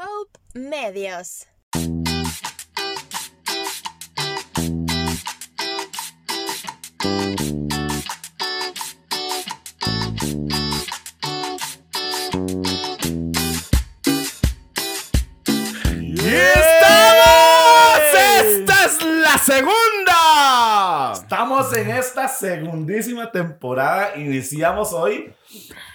Hope Medios. ¡Y estamos! ¡Esta es la segunda! Estamos en esta segundísima temporada. Iniciamos hoy.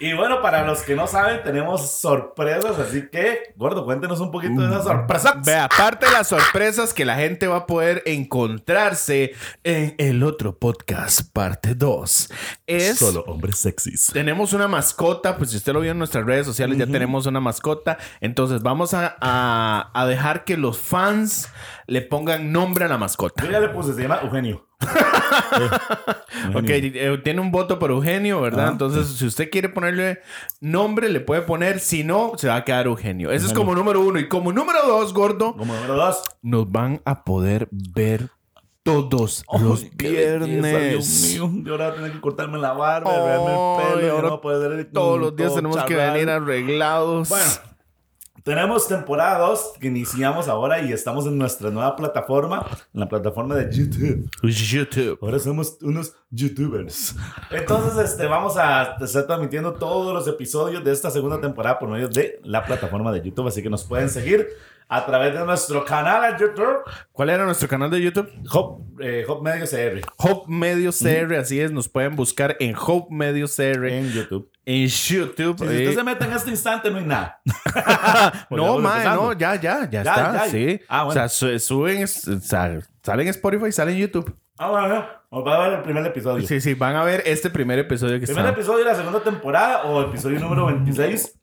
Y bueno, para los que no saben, tenemos sorpresas. Así que, Gordo, cuéntenos un poquito de esas sorpresas. Ve, aparte de las sorpresas que la gente va a poder encontrarse en el otro podcast, parte 2, es... Solo hombres sexys. Tenemos una mascota, pues si usted lo vio en nuestras redes sociales, ya tenemos una mascota. Entonces vamos a, a- a dejar que los fans le pongan nombre a la mascota. Yo ya le puse, se llama Eugenio. Ok, eh, tiene un voto por Eugenio, ¿verdad? Ah, Entonces, si usted quiere ponerle nombre, le puede poner. Si no, se va a quedar Eugenio. Ese es como número uno. Y como número dos, gordo, Como número dos. nos van a poder ver todos los Ay, qué belleza, viernes. Dios mío, yo ahora voy a tener que cortarme la barba, verme el pelo. ahora no poder Todos los días tenemos que charral. venir arreglados. Bueno, tenemos temporada 2 que iniciamos ahora y estamos en nuestra nueva plataforma, en la plataforma de YouTube. YouTube. Ahora somos unos youtubers. Entonces, este, vamos a estar transmitiendo todos los episodios de esta segunda temporada por medio de la plataforma de YouTube. Así que nos pueden seguir a través de nuestro canal de YouTube, ¿Cuál era nuestro canal de YouTube? Hop, eh, Hop Medio CR, Hope Medio CR, así es, nos pueden buscar en Hope Medio CR en, en YouTube. YouTube. Si eh, usted se mete en este instante, no hay nada. no, Volvemos mae, no, ya, ya, ya, Ya, está. ya. Sí. Ah, bueno. O sea, su- suben, salen en Spotify, salen en YouTube. Ah, bueno, nos va a ver el primer episodio. Sí, sí, van a ver este primer episodio que Primer está episodio de la segunda temporada o episodio número 26,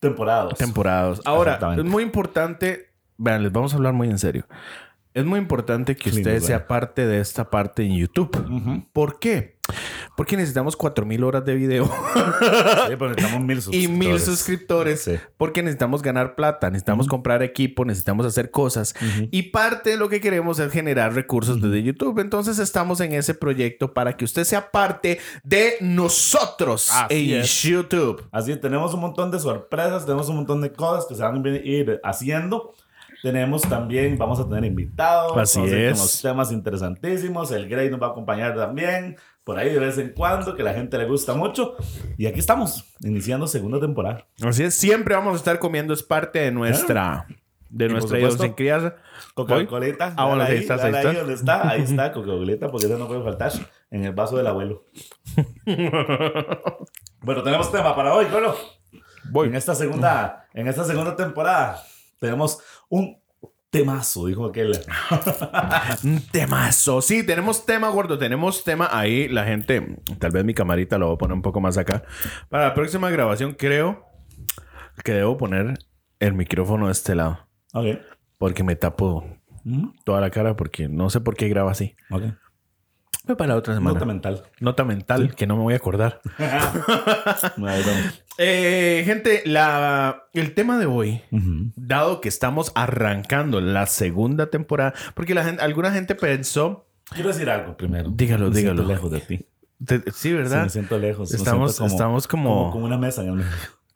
temporada dos. temporados. Ahora, es muy importante, vean, les vamos a hablar muy en serio. Es muy importante que usted sea parte de esta parte en YouTube. ¿Por qué? Porque necesitamos 4000 horas de video Sí, pero necesitamos mil y suscriptores. mil suscriptores. Sí. Porque necesitamos ganar plata, necesitamos comprar equipo, necesitamos hacer cosas. Y parte de lo que queremos es generar recursos desde YouTube. Entonces estamos en ese proyecto para que usted sea parte de nosotros Así en es. YouTube. Así es, tenemos un montón de sorpresas, tenemos un montón de cosas que se van a ir haciendo. Tenemos también, vamos a tener invitados. Así vamos a es. Con los temas interesantísimos. El Grey nos va a acompañar también. Por ahí de vez en cuando, que la gente le gusta mucho. Y aquí estamos, iniciando segunda temporada. Así es, siempre vamos a estar comiendo, es parte de nuestra, de Y nuestra idiosincrasia. Coca-Colita. Ah, bueno, ahí, ahí está, ahí ahí está. donde está, ahí está Coca-Colita, porque eso no puede faltar en el vaso del abuelo. bueno, tenemos tema para hoy, bueno. Voy. En esta segunda, en esta segunda temporada tenemos un temazo, dijo aquel. Un temazo. Sí, tenemos tema, gordo. Tenemos tema ahí. La gente, tal vez mi camarita lo voy a poner un poco más acá. Para la próxima grabación, creo que debo poner el micrófono de este lado. Ok. Porque me tapo Mm, toda la cara porque no sé por qué graba así. ok. Para otra semana. Nota Nota, mental. mental, que no me voy a acordar. Vamos. Eh, gente, la, el tema de hoy, dado que estamos arrancando la segunda temporada, porque la gente, alguna gente pensó, Quiero decir algo primero. Dígalo, Me dígalo. lejos de ti. sí, Sí, ¿verdad? me siento lejos. Estamos- siento estamos como- como... como una mesa.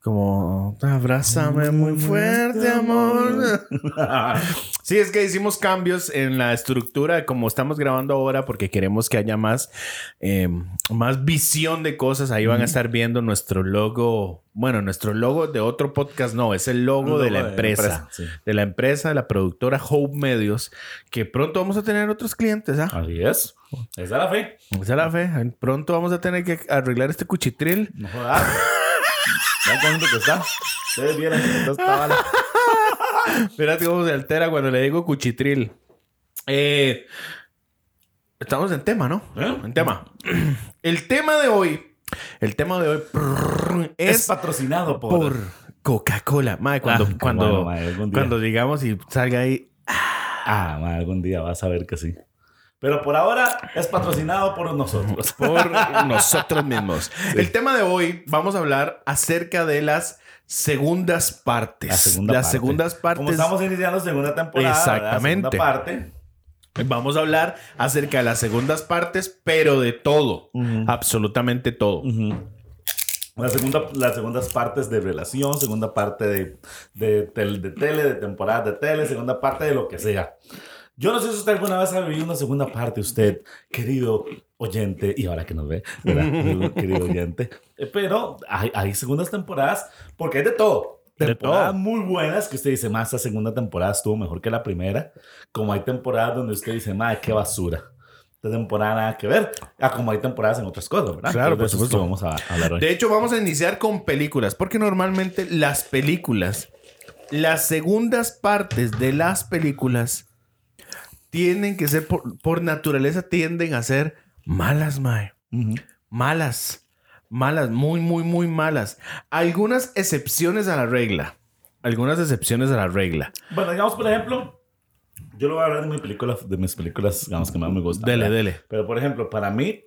Como, abrázame muy fuerte, amor. Sí, es que hicimos cambios en la estructura como estamos grabando ahora porque queremos que haya más, eh, más visión de cosas. Ahí van a estar viendo nuestro logo. Bueno, nuestro logo de otro podcast no, es el logo, de la empresa. sí. De la empresa, de la productora Hope Medios, que pronto vamos a tener otros clientes. ¿ah? Así es. Esa es la fe. Esa es la fe. Pronto vamos a tener que arreglar este cuchitril. No jodas. Que está. Ustedes vieron que. Fíjate cómo se altera cuando le digo cuchitril. Eh, estamos en tema, ¿no? ¿Eh? En tema. El tema de hoy. El tema de hoy Es, es, patrocinado por. por Coca-Cola. Madre, cuando, Ah, qué cuando, bueno, madre, cuando digamos y salga ahí. Ah, ma, algún día vas a ver que sí. Pero por ahora es patrocinado por nosotros. por nosotros mismos. El tema de hoy vamos a hablar acerca de las segundas partes. La segunda las parte. segundas partes. Como estamos iniciando segunda temporada. Exactamente. Segunda parte. Vamos a hablar acerca de las segundas partes, pero de todo. Ujú. Absolutamente todo. Ujú. La segunda, las segundas partes de relación, segunda parte de, de, tel- de tele, de temporada de tele, segunda parte de lo que sea. Yo no sé si usted alguna vez ha vivido una segunda parte, usted, querido oyente, y ahora que nos ve, ¿verdad? querido oyente. Eh, Pero hay, hay segundas temporadas, porque hay de todo. Temporadas muy buenas que usted dice, más esta segunda temporada estuvo mejor que la primera. Como hay temporadas donde usted dice, más qué basura. Esta temporada nada que ver. Ah, como hay temporadas en otras cosas, ¿verdad? Claro, por supuesto. vamos a hablar hoy. De hecho, vamos a iniciar con películas, porque normalmente las películas, las segundas partes de las películas, tienden que ser, por, por naturaleza, tienden a ser malas, mae. Ujú. Malas. Malas, muy, muy, muy malas. Algunas excepciones a la regla. Algunas excepciones a la regla. Bueno, digamos, por ejemplo, yo lo voy a hablar de, mi película, de mis películas, digamos, que más me gustan. Dele, ¿verdad? dele. Pero, por ejemplo, para mí,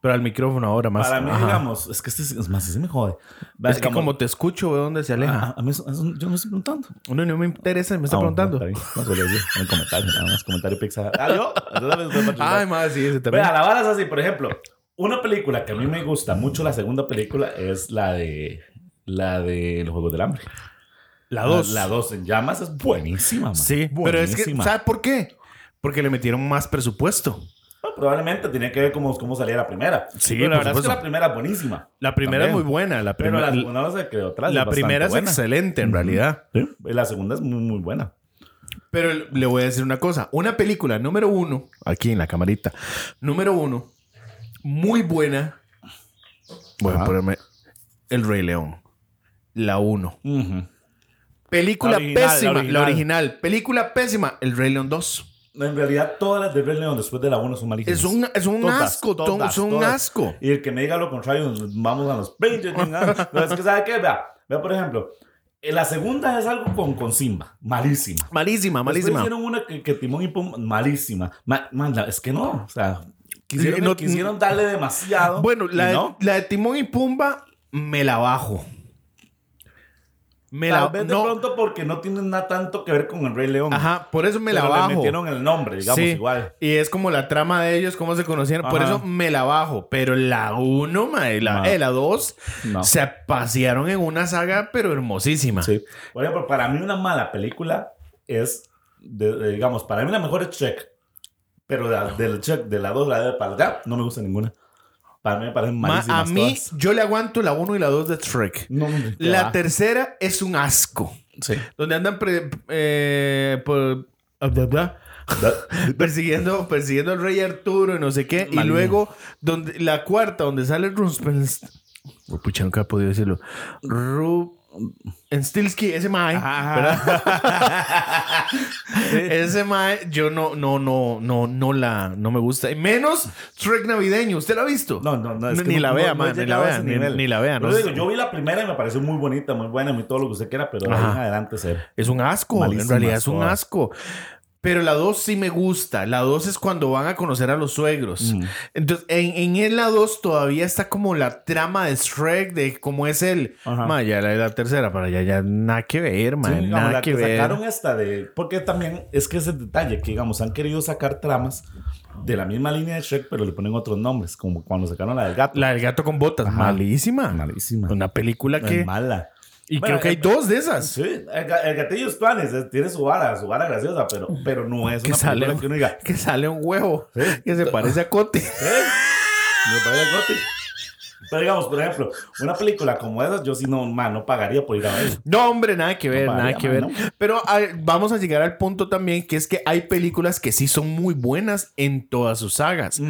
Pero al micrófono ahora más. para mí, Ajá. digamos, es que este es, es más, ese me jode. Es que como te escucho, veo dónde se aleja. a, a mí eso- eso- yo me estoy preguntando. No, no me interesa, me está Ah, preguntando. No, solo decir, en el comentario, nada más, comentario pizza. Ah, yo. Ay, más sí, ese también. Vea, la vara es así, por ejemplo, una película que a mí me gusta mucho, la segunda película, es la de la de Los Juegos del Hambre. La 2. La 2 en llamas es buenísima, man. Sí, pero es que, Buenísima. ¿sabes por qué? Porque le metieron más presupuesto. Bueno, probablemente tiene que ver cómo, cómo salía la primera. Sí, pero la verdad es que la primera es buenísima. La primera También. es muy buena. La, Pero primera la segunda no se quedó atrás. la bastante primera es buena. excelente, en realidad. Sí, La segunda es muy, muy buena. Pero le voy a decir una cosa. Una película número uno, aquí en la camarita, número uno, muy buena. Voy a Ajá. ponerme El Rey León. La uno. Película La original, la pésima. La original. original. Película pésima. El Rey León 2. En realidad, todas las de Rey León después de la 1 son malísimas. Es un, es un Todas, asco. to- todas, son un todas. asco. Y el que me diga lo contrario, vamos a los 20. No, es que, ¿sabe qué? Vea, vea, por ejemplo, en la segunda es algo con, con Simba. Malísima. Malísima, Después malísima. hicieron una que, que Timón y Pumba, malísima. Ma- man, la- es que no, o sea, quisieron, no- quisieron darle demasiado. Bueno, la, de- no. la de Timón y Pumba me la bajo. Me Tal la vez de no, pronto porque no tienen nada tanto que ver con el Rey León. Ajá, por eso me la Pero le bajo. metieron el nombre, digamos, Sí, igual. Y es como la trama de ellos, cómo se conocieron. Por eso me la bajo. Pero la 1, la, No. eh, la 2, No. se pasearon en una saga, pero hermosísima. Sí. Por ejemplo, para mí una mala película es, de- de- digamos, para mí la mejor es Shrek. Pero la, del Shrek, de la 2, la de para allá, no me gusta ninguna. Para mí me parecen Ma- malísimas a mí, todas. yo le aguanto la 1 y la 2 de Shrek. No, La va. tercera es un asco. Sí. Donde andan pre- eh, por- ah, bla, bla, persiguiendo, persiguiendo al rey Arturo y no sé qué. Y luego, donde, la cuarta, donde sale Rumpelstiltskin. Oh, pucha, nunca he podido decirlo. Rumpelstiltskin, ese mae. Ese mae, yo no, no, no, no, no la, no me gusta. Y menos Shrek navideño. ¿Usted lo ha visto? No, no, no. Es Ni- que ni no- la vea, no ni la vea, ni- la vea, no digo, yo vi la primera y me pareció muy bonita, muy buena, muy todo lo que usted quiera, pero ahí en adelante cero. Es un asco. En realidad es un asco. Pero la 2 sí me gusta. La 2 es cuando van a conocer a los suegros. Mm. Entonces, en, en la 2 todavía está como la trama de Shrek, de cómo es él. Ajá. Ma, ya la, la tercera, para allá ya nada que ver, man. Sí, digamos, nada la que, que ver. sacaron esta de... Porque también es que ese detalle que, digamos, han querido sacar tramas de la misma línea de Shrek, pero le ponen otros nombres, como cuando sacaron la del gato. La del gato con botas. Ajá. Malísima. Malísima. Una película que. Es mala. Y Bueno, creo que hay eh, dos de esas. Sí, el, ga- el gatillo Spanes eh, tiene su vara, su vara graciosa, pero, pero no es Que una sale, película que uno diga, que sale un huevo Sí. que se parece a Cote. ¿eh? Me parece corte. Pero digamos, por ejemplo, una película como esa, yo sí no, man, no pagaría por ir a ver. No, hombre, nada que ver, No nada que man, ver. ¿no? Pero a- vamos a llegar al punto también que es que hay películas que sí son muy buenas en todas sus sagas.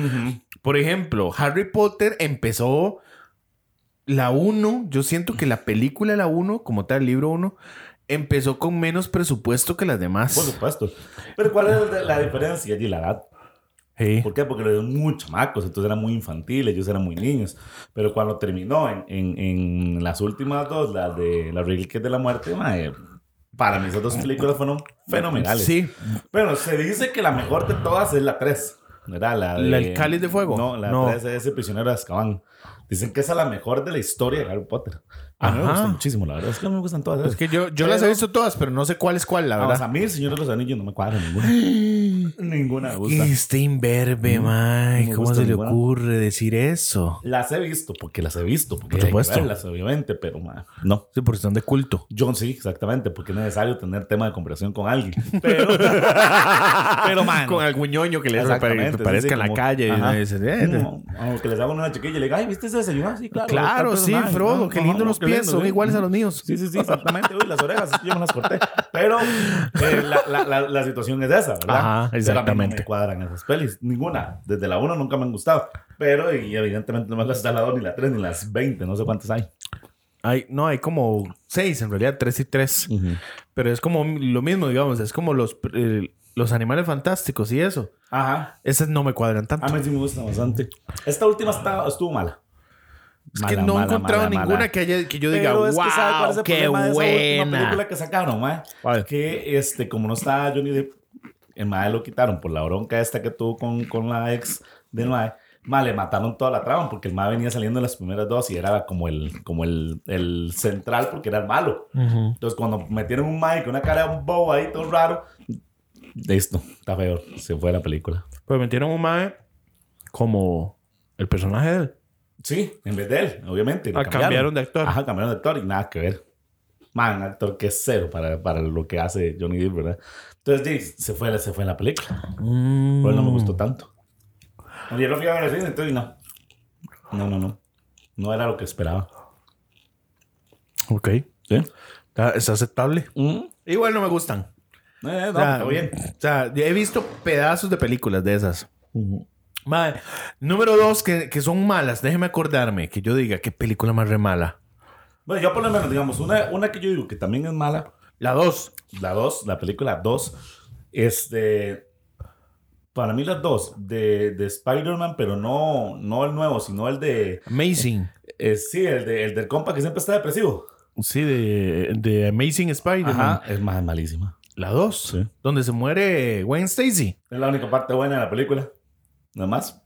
Por ejemplo, Harry Potter empezó la 1. Yo siento que la película la 1, como tal, el libro 1, empezó con menos presupuesto que las Por demás. supuesto. Pero ¿cuál es la diferencia allí? La edad. Sí. ¿Por qué? Porque dieron muy chamacos, entonces eran muy infantiles, ellos eran muy niños. Pero cuando terminó en, en, en las últimas dos, las de Las Reliquias de la Muerte, mae, para mí esas dos películas fueron fenomenales. Sí. Bueno, se dice que la mejor de todas es la 3. ¿Verdad? La de... ¿La del Cáliz de Fuego? No, la No. 3 es El prisionero de Azkaban. Dicen que esa es la mejor de la historia de Harry Potter. A mí me Ajá. gusta muchísimo, la verdad. Es que a mí me gustan todas. Es que yo, yo las he Pero- visto todas, pero no sé cuál es cuál, la verdad. a mí el Señor de los Anillos no me cuadra ninguna. Ninguna me gusta. Este imberbe, me ¿Cómo se le ocurre decir eso? Las he visto, porque las he visto, porque Por hay que supuesto. verlas, obviamente, pero ma, no. Sí, porque son de culto. John sí, exactamente, porque es necesario tener tema de conversación con alguien. Pero, pero man, Con algún ñoño que le parezca sí, en la calle. y ajá. dice, eh, que les hago una chiquilla y le diga, ay, ¿viste ese desayuno? Sí, claro. Claro, sí. Frodo, Ah, qué lindo los pies, son iguales a los míos. Sí, sí, sí, exactamente. Uy, las orejas, yo me las corté. Pero eh, la, la, la, la situación es esa, ¿verdad? Ajá, mí no exactamente. me cuadran esas pelis. Ninguna. Desde la 1 nunca me han gustado. Pero, y evidentemente no me gusta la 2, ni la 3, ni las 20. No sé cuántas hay. Hay, no, hay como seis, en realidad, tres y tres. Pero es como lo mismo, digamos, es como los, eh, los animales fantásticos y eso. Ajá. Esas no me cuadran tanto. A mí sí me gusta bastante. Esta última está- estuvo mala. Es que Mala, no he encontrado mala, ninguna mala. Que, haya, que yo diga, Pero es que ¿sabe cuál es wow, el qué problema de esa última buena. película que sacaron, mae? ¿Cuál? Que este, como no está Johnny Depp, el mae lo quitaron por la bronca esta que tuvo con, con la ex del mae. Mae, le mataron toda la trama porque el mae venía saliendo en las primeras dos y era como el, como el, el central porque era el malo. Ujú. Entonces, cuando metieron un mae con una cara de un bobo ahí, todo raro, listo, está feo. Se fue la película. Pues metieron un mae como el personaje de él. Sí, en vez de él, obviamente. Ah, cambiaron de actor. Ajá, cambiaron de actor y nada que ver. Man, un actor que es cero para, para lo que hace Johnny Depp, ¿verdad? Entonces, sí, se fue, se fue la película. Mm. Pero no me gustó tanto. Yo lo fui a ver al cine, entonces no. No, no, no. No era lo que esperaba. Ok. ¿Sí? Está, es aceptable. Igual no me gustan. Eh, no, O sea, está bien. O sea, he visto pedazos de películas de esas. Mae, número dos, que, que son malas. Déjeme acordarme que yo diga qué película más re mala. Bueno, yo por lo menos, digamos, una, una que yo digo que también es mala, La dos. la 2, la película 2, este, para mí las dos, de, de Spider-Man, pero no, no el nuevo, sino el de, Amazing. eh, sí, el, de, el del compa que siempre está depresivo. Sí, de, de Amazing Spider-Man. Es más malísima. La dos. Sí. Donde se muere Gwen Stacy. Es la única parte buena de la película. Nada más.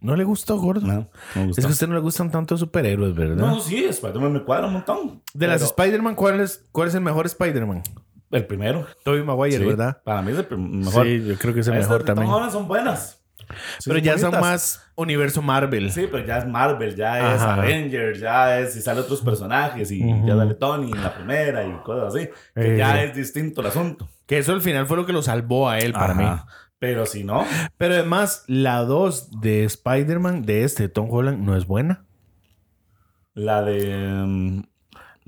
No le gustó, gordo. No, no me gustó. Es que a usted no le gustan tanto superhéroes, ¿verdad? No, sí, Spider-Man me cuadra un montón. de las Spider-Man, ¿cuál es, ¿cuál es el mejor Spider-Man? El primero. Tobey Maguire, Sí, ¿verdad? Para mí es el mejor. Sí, yo creo que es el Estas mejor también. Holland son buenas. Sí, Pero ya son más universo Marvel. Sí, pero ya es Marvel, ya es Ajá. Avengers, ya es y sale otros personajes y Ujú. ya sale Tony en la primera y cosas así. Que Eh. ya es distinto el asunto. Que eso al final fue lo que lo salvó a él para mí. Pero si no, Pero además, la 2 de Spider-Man, de este, Tom Holland, no es buena. la de mm,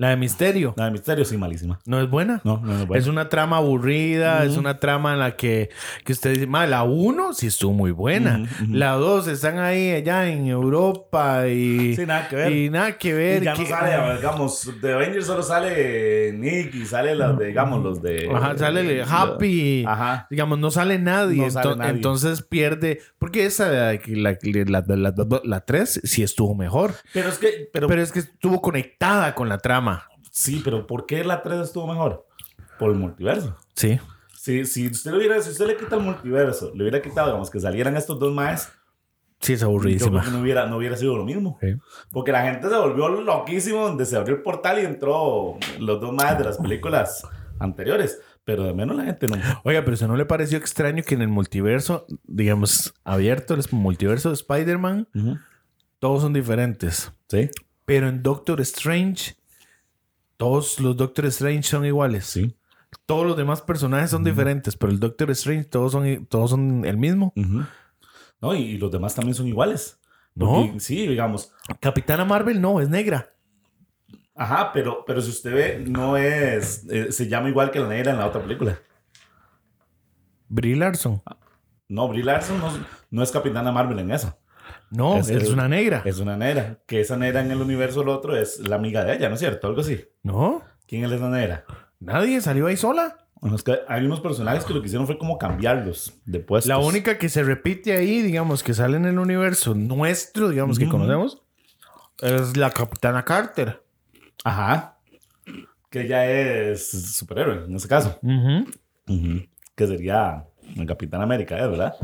La de Misterio, la de Misterio sí malísima. no es buena. No, no, no es buena. Es una trama aburrida, es una trama en la que, que usted dice, "Ma, la 1 sí estuvo muy buena. La 2 están ahí allá en Europa y, Sí, nada que ver. y nada que ver. Y ya no sale, digamos, de Avengers solo sale Nick y sale los de, digamos, los de... Ajá, sale Happy. Ajá. Digamos, no sale nadie. No sale ento- nadie. Entonces pierde. Porque esa, la 3 la, la, sí estuvo mejor. Pero es que, pero, Pero es que estuvo conectada con la trama. Sí, pero ¿por qué la 3 estuvo mejor? Por el multiverso. Sí. Si, si usted hubiera, si usted le quita el multiverso, le hubiera quitado, digamos, que salieran estos dos más, Sí, es aburridísima. no hubiera, no hubiera sido lo mismo. Sí. Porque la gente se volvió loquísimo donde se abrió el portal y entró los dos más de las películas anteriores. Pero de menos la gente no. Oiga, pero ¿eso no le pareció extraño que en el multiverso, digamos, abierto, el multiverso de Spider-Man, todos son diferentes? Sí, Pero en Doctor Strange, todos los Doctor Strange son iguales. sí. Todos los demás personajes son diferentes, pero el Doctor Strange todos son, todos son el mismo. No, y, y los demás también son iguales. ¿No? Porque, Sí, digamos. Capitana Marvel no, es negra. Ajá, pero, pero si usted ve, no es. eh, se llama igual que la negra en la otra película. Brie Larson. No, Brie Larson no, no es Capitana Marvel en esa. No, es, una negra. Es una negra. Que esa negra en el universo, el otro es la amiga de ella, ¿no es cierto? Algo así. No, ¿Quién es la negra? nadie salió ahí sola. Hay unos personajes que lo que hicieron fue como cambiarlos de puestos. La única que se repite ahí, digamos, que sale en el universo nuestro, digamos, que conocemos, es la Capitana Carter. Ajá. Que ella es superhéroe, en ese caso. Ujú, Ujú. Que sería el Capitán América, ¿eh? ¿verdad?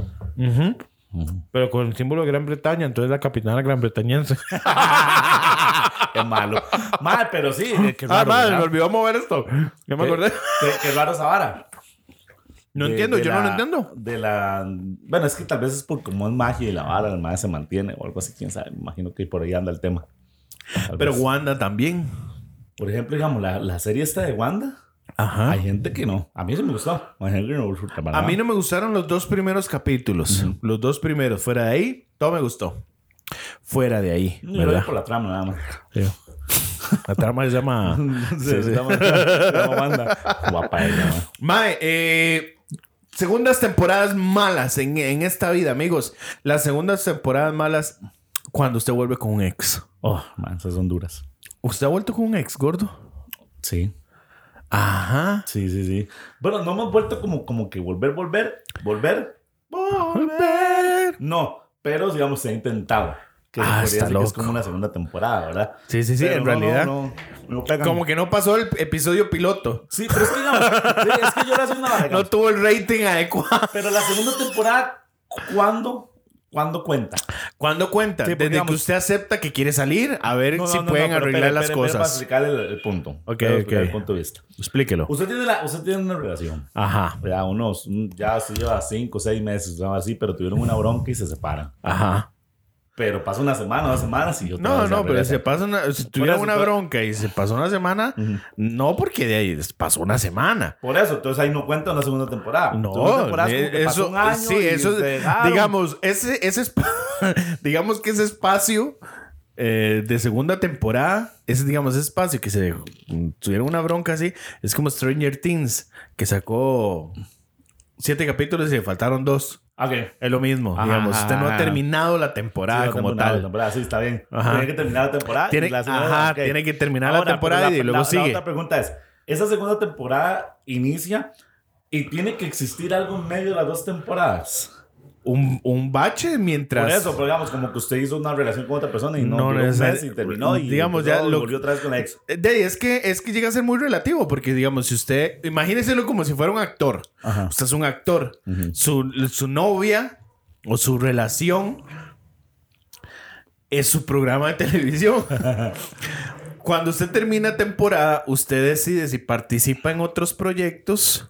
Pero con el símbolo de Gran Bretaña, entonces la Capitana Gran Bretañense. Qué malo. Mal, pero sí. Qué ah, madre, ¿verdad? me olvidó mover esto. Ya me acordé. Qué, qué raro esa vara. No de- entiendo, de yo no lo entiendo. De la. Bueno, es que tal vez es por como es magia y la vara, el magia se mantiene o algo así, quién sabe. Me imagino que por ahí anda el tema. Tal Pero vez. Wanda también. Por ejemplo, digamos, la, la serie esta de Wanda. Ajá. Hay gente que no. A mí sí me gustó. Hay gente que no para A nada. mí no me gustaron los dos primeros capítulos. Los dos primeros. Fuera de ahí, todo me gustó. Fuera de ahí, Yo lo ¿verdad? por la trama nada más. La trama se llama... Sí, sí. Trama- trama Wanda. Guapa ella. Mae, eh, segundas temporadas malas en, en esta vida, amigos. Las segundas temporadas malas cuando usted vuelve con un ex. Oh, man, esas son duras. ¿Usted ha vuelto con un ex, gordo? Sí. Ajá. Sí, sí, sí. Bueno, no hemos vuelto como, como que volver, volver, volver. Volver. No, pero digamos, se ha intentado. Que Ah, está decir que es loco. como una segunda temporada, ¿verdad? Sí, sí, sí, Pero en no, realidad. No, no. Como que no pasó el episodio piloto. Sí, pero es que digamos, sí, es que yo hacía una No tuvo el rating adecuado. Pero la segunda temporada, ¿cuándo? ¿Cuándo cuenta? ¿Cuándo cuenta? Sí, porque Desde digamos- que usted acepta que quiere salir, a ver No, no, si no, pueden pero arreglar espere, las espere, espere Para cosas. explicarle el, el punto. Ok, Para explicar ok. El punto de vista. Explíquelo. Usted tiene, la, usted tiene una relación. Ajá. Ya unos, un- ya se lleva cinco o seis meses, algo así, pero tuvieron una bronca y se separan. Ajá. Pero pasa una semana, dos semanas y yo No, no, pero se pasa una. Si tuviera una bronca y se pasó una semana, Ujú. no porque de ahí pasó una semana. Por eso, entonces ahí no cuenta una segunda temporada. No, temporada es eh, pasó eso, un año sí, eso, dejaron. digamos, ese, ese, digamos que ese espacio eh, de segunda temporada, ese, digamos, ese espacio que se tuvieron una bronca así, es como Stranger Things, que sacó siete capítulos y le faltaron dos. Ok. Es lo mismo, Ajá, digamos, ajá, usted no ha terminado la temporada Sí, como temporada, la tal. temporada, sí, está bien. Ajá. Tiene que terminar la temporada. Tiene, la ajá, ok. tiene que terminar la temporada y luego la, sigue. La otra pregunta es, esa segunda temporada inicia y tiene que existir algo en medio de las dos temporadas. Un, un bache mientras... Por eso, pero digamos, como que usted hizo una relación con otra persona y no, No un mes y terminó y digamos, ya lo- volvió otra vez con la ex. Eh, De es que, es que llega a ser muy relativo, porque digamos, si usted, imagíneselo como si fuera un actor. Ajá. Usted es un actor. Su, su novia o su relación es su programa de televisión. Cuando usted termina temporada, usted decide si participa en otros proyectos,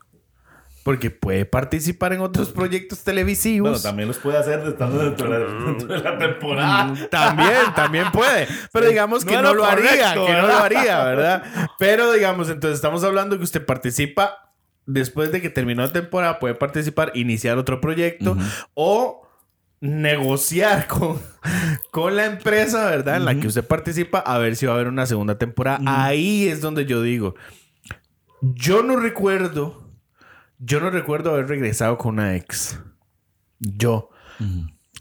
porque puede participar en otros proyectos televisivos. Bueno, también los puede hacer estando dentro de la, dentro de la temporada. Mm, También, también puede. Pero digamos que no, lo haría, que no lo ¿verdad? haría, ¿verdad? Pero digamos, entonces estamos hablando que usted participa después de que terminó la temporada, puede participar, iniciar otro proyecto o negociar con, con la empresa, ¿verdad? En la que usted participa a ver si va a haber una segunda temporada. Ahí es donde yo digo, yo no recuerdo, yo no recuerdo haber regresado con una ex. Yo.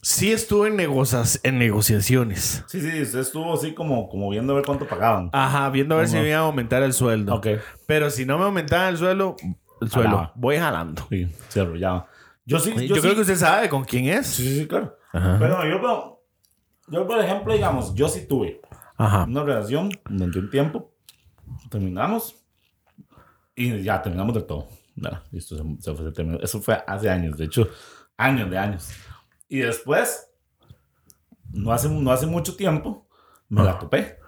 Sí estuve en, negocias, en negociaciones. Sí, sí, usted estuvo así como, como viendo a ver cuánto pagaban. Ajá, viendo a ver si me iba a aumentar el sueldo. Ok. Pero si no me aumentaba el sueldo, el sueldo, Jalaba. voy jalando. Sí, se arrollaba. Yo sí, Yo, yo, sí- creo que usted sabe con quién es. Sí, sí, sí, claro. Ajá. Pero yo, yo, por ejemplo, digamos, yo sí tuve Ajá. una relación durante un tiempo. Terminamos y ya terminamos de todo. Nada, esto se, se fue-. Eso fue hace años, de hecho, años de años. Y después, no hace, no hace mucho tiempo, me la topé.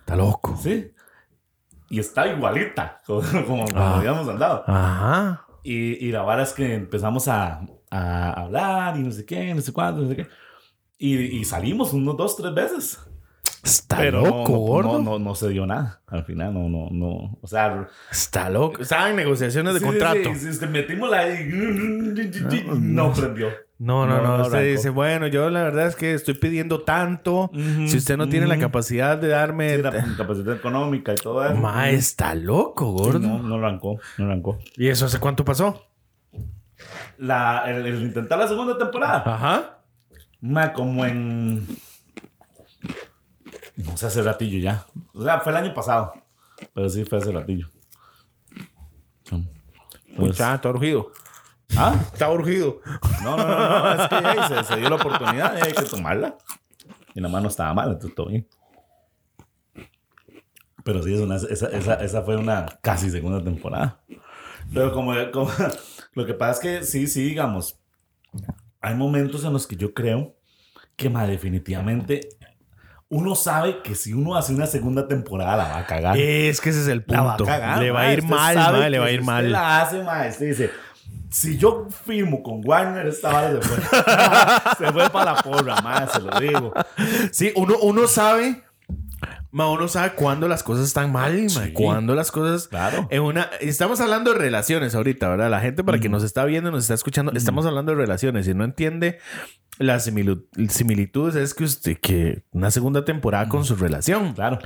Está loco. Sí. Y está igualita, como, como cuando Ah. habíamos andado. Ajá. Y, y la vara es que empezamos a, a hablar y no sé qué, no sé cuánto, no sé qué. Y, y salimos unos dos, tres veces. Está Pero loco, no, gordo. No, no, no se dio nada. Al final, no, no, no. O sea, Está loco. Estaba en negociaciones de sí, contrato. Sí, sí, metimos la. No prendió. No, no, no. No, no usted dice, bueno, yo la verdad es que estoy pidiendo tanto. Si usted no tiene la capacidad de darme... La capacidad económica y todo eso. Ma, está loco, gordo. No, no arrancó, no arrancó. ¿Y eso hace cuánto pasó? La, el, el intentar la segunda temporada. Ajá. Ma, como en. No sé, hace ratillo ya. O sea, fue el año pasado. Pero sí fue hace ratillo. Entonces- Pucha, está urgido. ¿Ah? Está urgido. No, no, no, no. Es que hey, se, se dio la oportunidad y hay que tomarla. Y la mano estaba mal, entonces todo bien. Pero sí, es una, esa, esa, esa fue una casi segunda temporada. Pero como, como- lo que pasa es que sí, sí, digamos, hay momentos en los que yo creo que ma, definitivamente uno sabe que si uno hace una segunda temporada la va a cagar. Es que ese es el La va a punto. cagar, le va a ir mal, le que va a si ir usted mal. la hace, ma, usted dice, Si yo firmo con Warner, esta vara se fue. se fue para la porra, más, se lo digo. Sí, uno, uno sabe. Ma, uno sabe cuándo las cosas están mal, ma, Sí. cuándo las cosas. Claro. En una, estamos hablando de relaciones ahorita, ¿verdad? La gente para que nos está viendo, nos está escuchando, estamos hablando de relaciones y no entiende las similitudes. Es que usted, que una segunda temporada con su relación. Claro.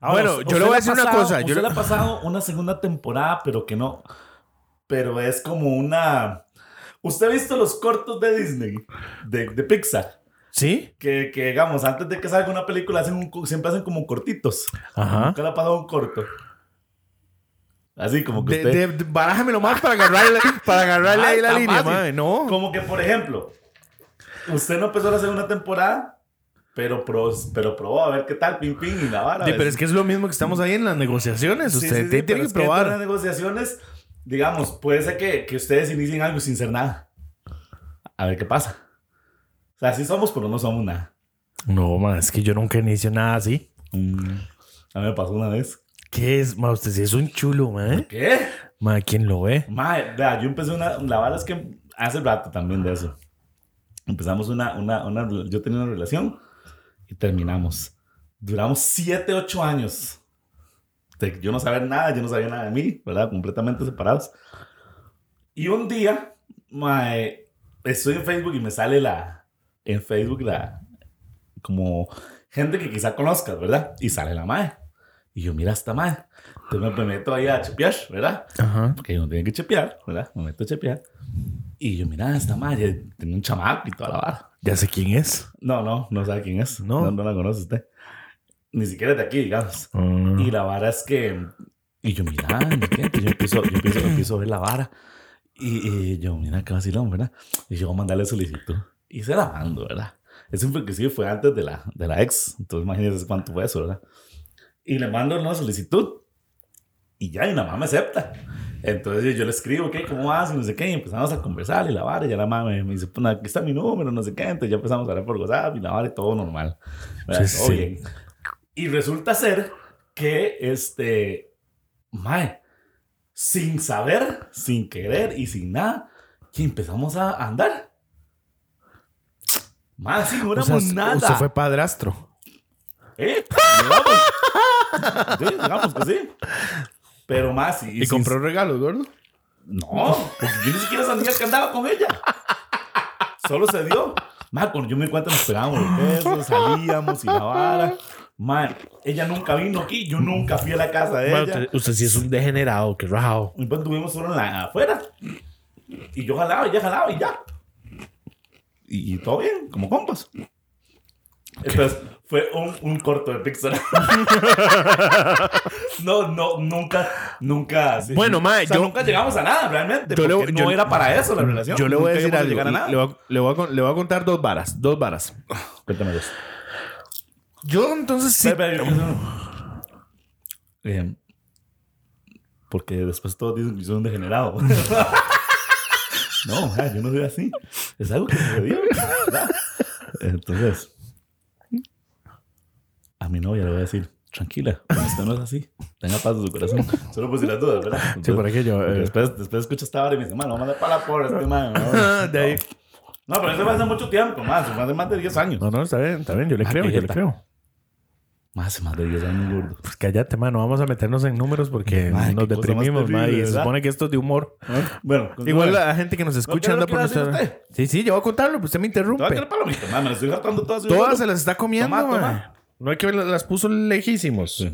Bueno, ¿usted yo le voy a decir una pasado- cosa, yo Usted le- le ha pasado una segunda temporada, pero que no. Pero es como una. ¿Usted ha visto los cortos de Disney? De, de Pixar. ¿Sí? Que, que, digamos, antes de que salga una película, hacen un siempre hacen como cortitos. Ajá. Nunca le ha pasado un corto. Así como que De, usted. de- de- barájamelo más para agarrarle, para agarrarle ahí la línea, madre. No. Como que, por ejemplo, usted no empezó la segunda temporada, pero, pro- pero probó a ver qué tal, ping ping y la vara. Sí, pero es que es lo mismo que estamos ahí en las negociaciones. Sí, Usted sí, sí, tiene pero que es que probar. en las negociaciones, digamos, puede ser que, que ustedes inicien algo sin ser nada. A ver qué pasa. O sea, sí somos, pero no somos nada. No, ma, es que yo nunca inicio nada así. Mm, A mí me pasó una vez. ¿Qué es? Ma, usted sí es un chulo, ma. ¿eh? ¿Qué? Ma, ¿quién lo ve? Mae, vea, yo empecé una. La verdad es que hace rato también de eso. Empezamos una, una, una. Yo tenía una relación y terminamos. Duramos 7, 8 años. De yo no sabía nada, yo no sabía nada de mí, ¿verdad? Completamente separados. Y un día, mae, estoy en Facebook y me sale la. En Facebook la. Como gente que quizá conozcas, ¿verdad? Y sale la mae. Y yo, mira esta mae. Entonces me meto ahí a chepear, ¿verdad? Ajá. porque uno tiene que chepear, ¿verdad? Me meto a chepear. Y yo, mira, esta madre tiene un chamaco y toda la vara. Ya sé quién es. No, no, no sabe quién es. No. No, no, la conoce usted. Ni siquiera es de aquí, digamos. Ah. Y la vara es que. Y yo, mira, yo empiezo, yo empiezo, empiezo a ver la vara. Y, y yo, mira, qué vacilón, ¿verdad? Y yo voy a mandarle solicitud. Y se la mando, ¿verdad? Eso sí fue antes de la, de la ex. Entonces imagínense cuánto fue eso, ¿verdad? Y le mando una solicitud. Y ya, y la mamá me acepta. Entonces yo le escribo, ¿qué? ¿Cómo vas? Y no sé qué. Y empezamos a conversar. Y la vara, y ya la mamá me, me dice, pues aquí está mi número, no sé qué. Entonces ya empezamos a hablar por WhatsApp. Y la vara, y todo normal. Sí, sí. bien. Y resulta ser que, este, mae, sin saber, sin querer y sin nada, que empezamos a andar. Mae, sí, no O éramos sea, nada. usted fue padrastro. ¿Eh? Digamos. sí, digamos que sí. Pero más, y, Y, compró regalos, gordo. No, porque yo ni siquiera sabía que andaba con ella. Solo se dio. Ma, cuando yo me cuenta nos pegábamos los besos, salíamos y la vara. Ma, ella nunca vino aquí, yo nunca fui a la casa de Ma, ella. usted, usted sí es un degenerado, qué rajado. Y pues estuvimos solo en la, afuera. Y yo jalaba, y ella jalaba y ya. Y, y todo bien, como compas. Entonces, fue un, un corto de Pixar. no, no, nunca, nunca. sí. Bueno, mae, O sea, yo- nunca llegamos a nada realmente. Yo le- porque no yo- era para eso la relación. Yo le voy a decir algo. a nada. Le voy a, le voy a con- le voy a contar dos varas. Dos varas. Cuéntame dos. Yo entonces sí. Eh, porque después todos dicen que soy un degenerado. no, yo no soy así. Es algo que me dio. Entonces, a mi novia le voy a decir, tranquila, esto no es así. Tenga paz en su corazón. Solo por si las dudas, ¿verdad? Sí, por aquello. Eh, Después, después escucho esta hora y me dice, mano, vamos a mandar para la porra este man. ¿no? de ahí. No, pero eso fue hace mucho tiempo, más. Fue hace más de 10 años. No, no, está bien, está bien. Yo le creo, yo le creo. Más, más de 10 años, gordo. Pues cállate, mano. Vamos a meternos en números porque nos deprimimos, terrible, ma, Y se supone que esto es de humor. Bueno, Igual la gente que nos escucha ¿qué anda por nuestra. Sí, sí, yo voy a contarlo, pues usted me interrumpe. man, me estoy gastando todas. Todas se las está comiendo, Toma, ma. toma. No hay que ver, las puso lejísimos.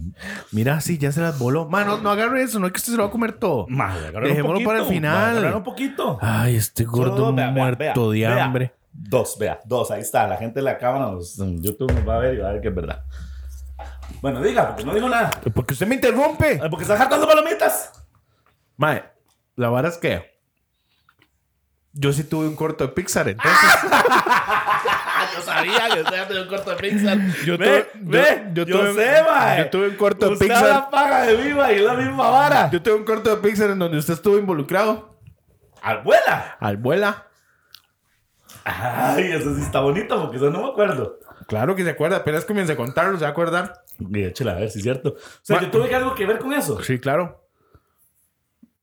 Mira, sí, ya se las voló. Mano, no agarre eso, no es que usted se lo va a comer todo. Madre, Dejémoslo para el final. madre, agarra un poquito. Ay, este gordo Solo, vea, muerto vea, de hambre. Dos, vea, dos, ahí está. La gente de la cámara en YouTube nos va a ver y va a ver que es verdad. Bueno, diga, porque no digo nada. Porque usted me interrumpe. Ay, Porque estás gastando palomitas. Mae, la vara es que yo sí tuve un corto de Pixar, entonces. Yo sabía que usted tenía un corto de Pixar. Yo ve, tuve- ve, yo- yo, yo tuve- sé, mae. yo tuve un corto de Usted Pixar. la paga de viva y es la misma vara. Yo tuve un corto de Pixar en donde usted estuvo involucrado. Abuela. Abuela. Ay, eso sí está bonito porque eso no me acuerdo. Claro que se acuerda, apenas comienza a contarlo, se va a acordar. Y échale a ver si es cierto. O sea, Ma- yo tuve algo que ver con eso. Sí, claro.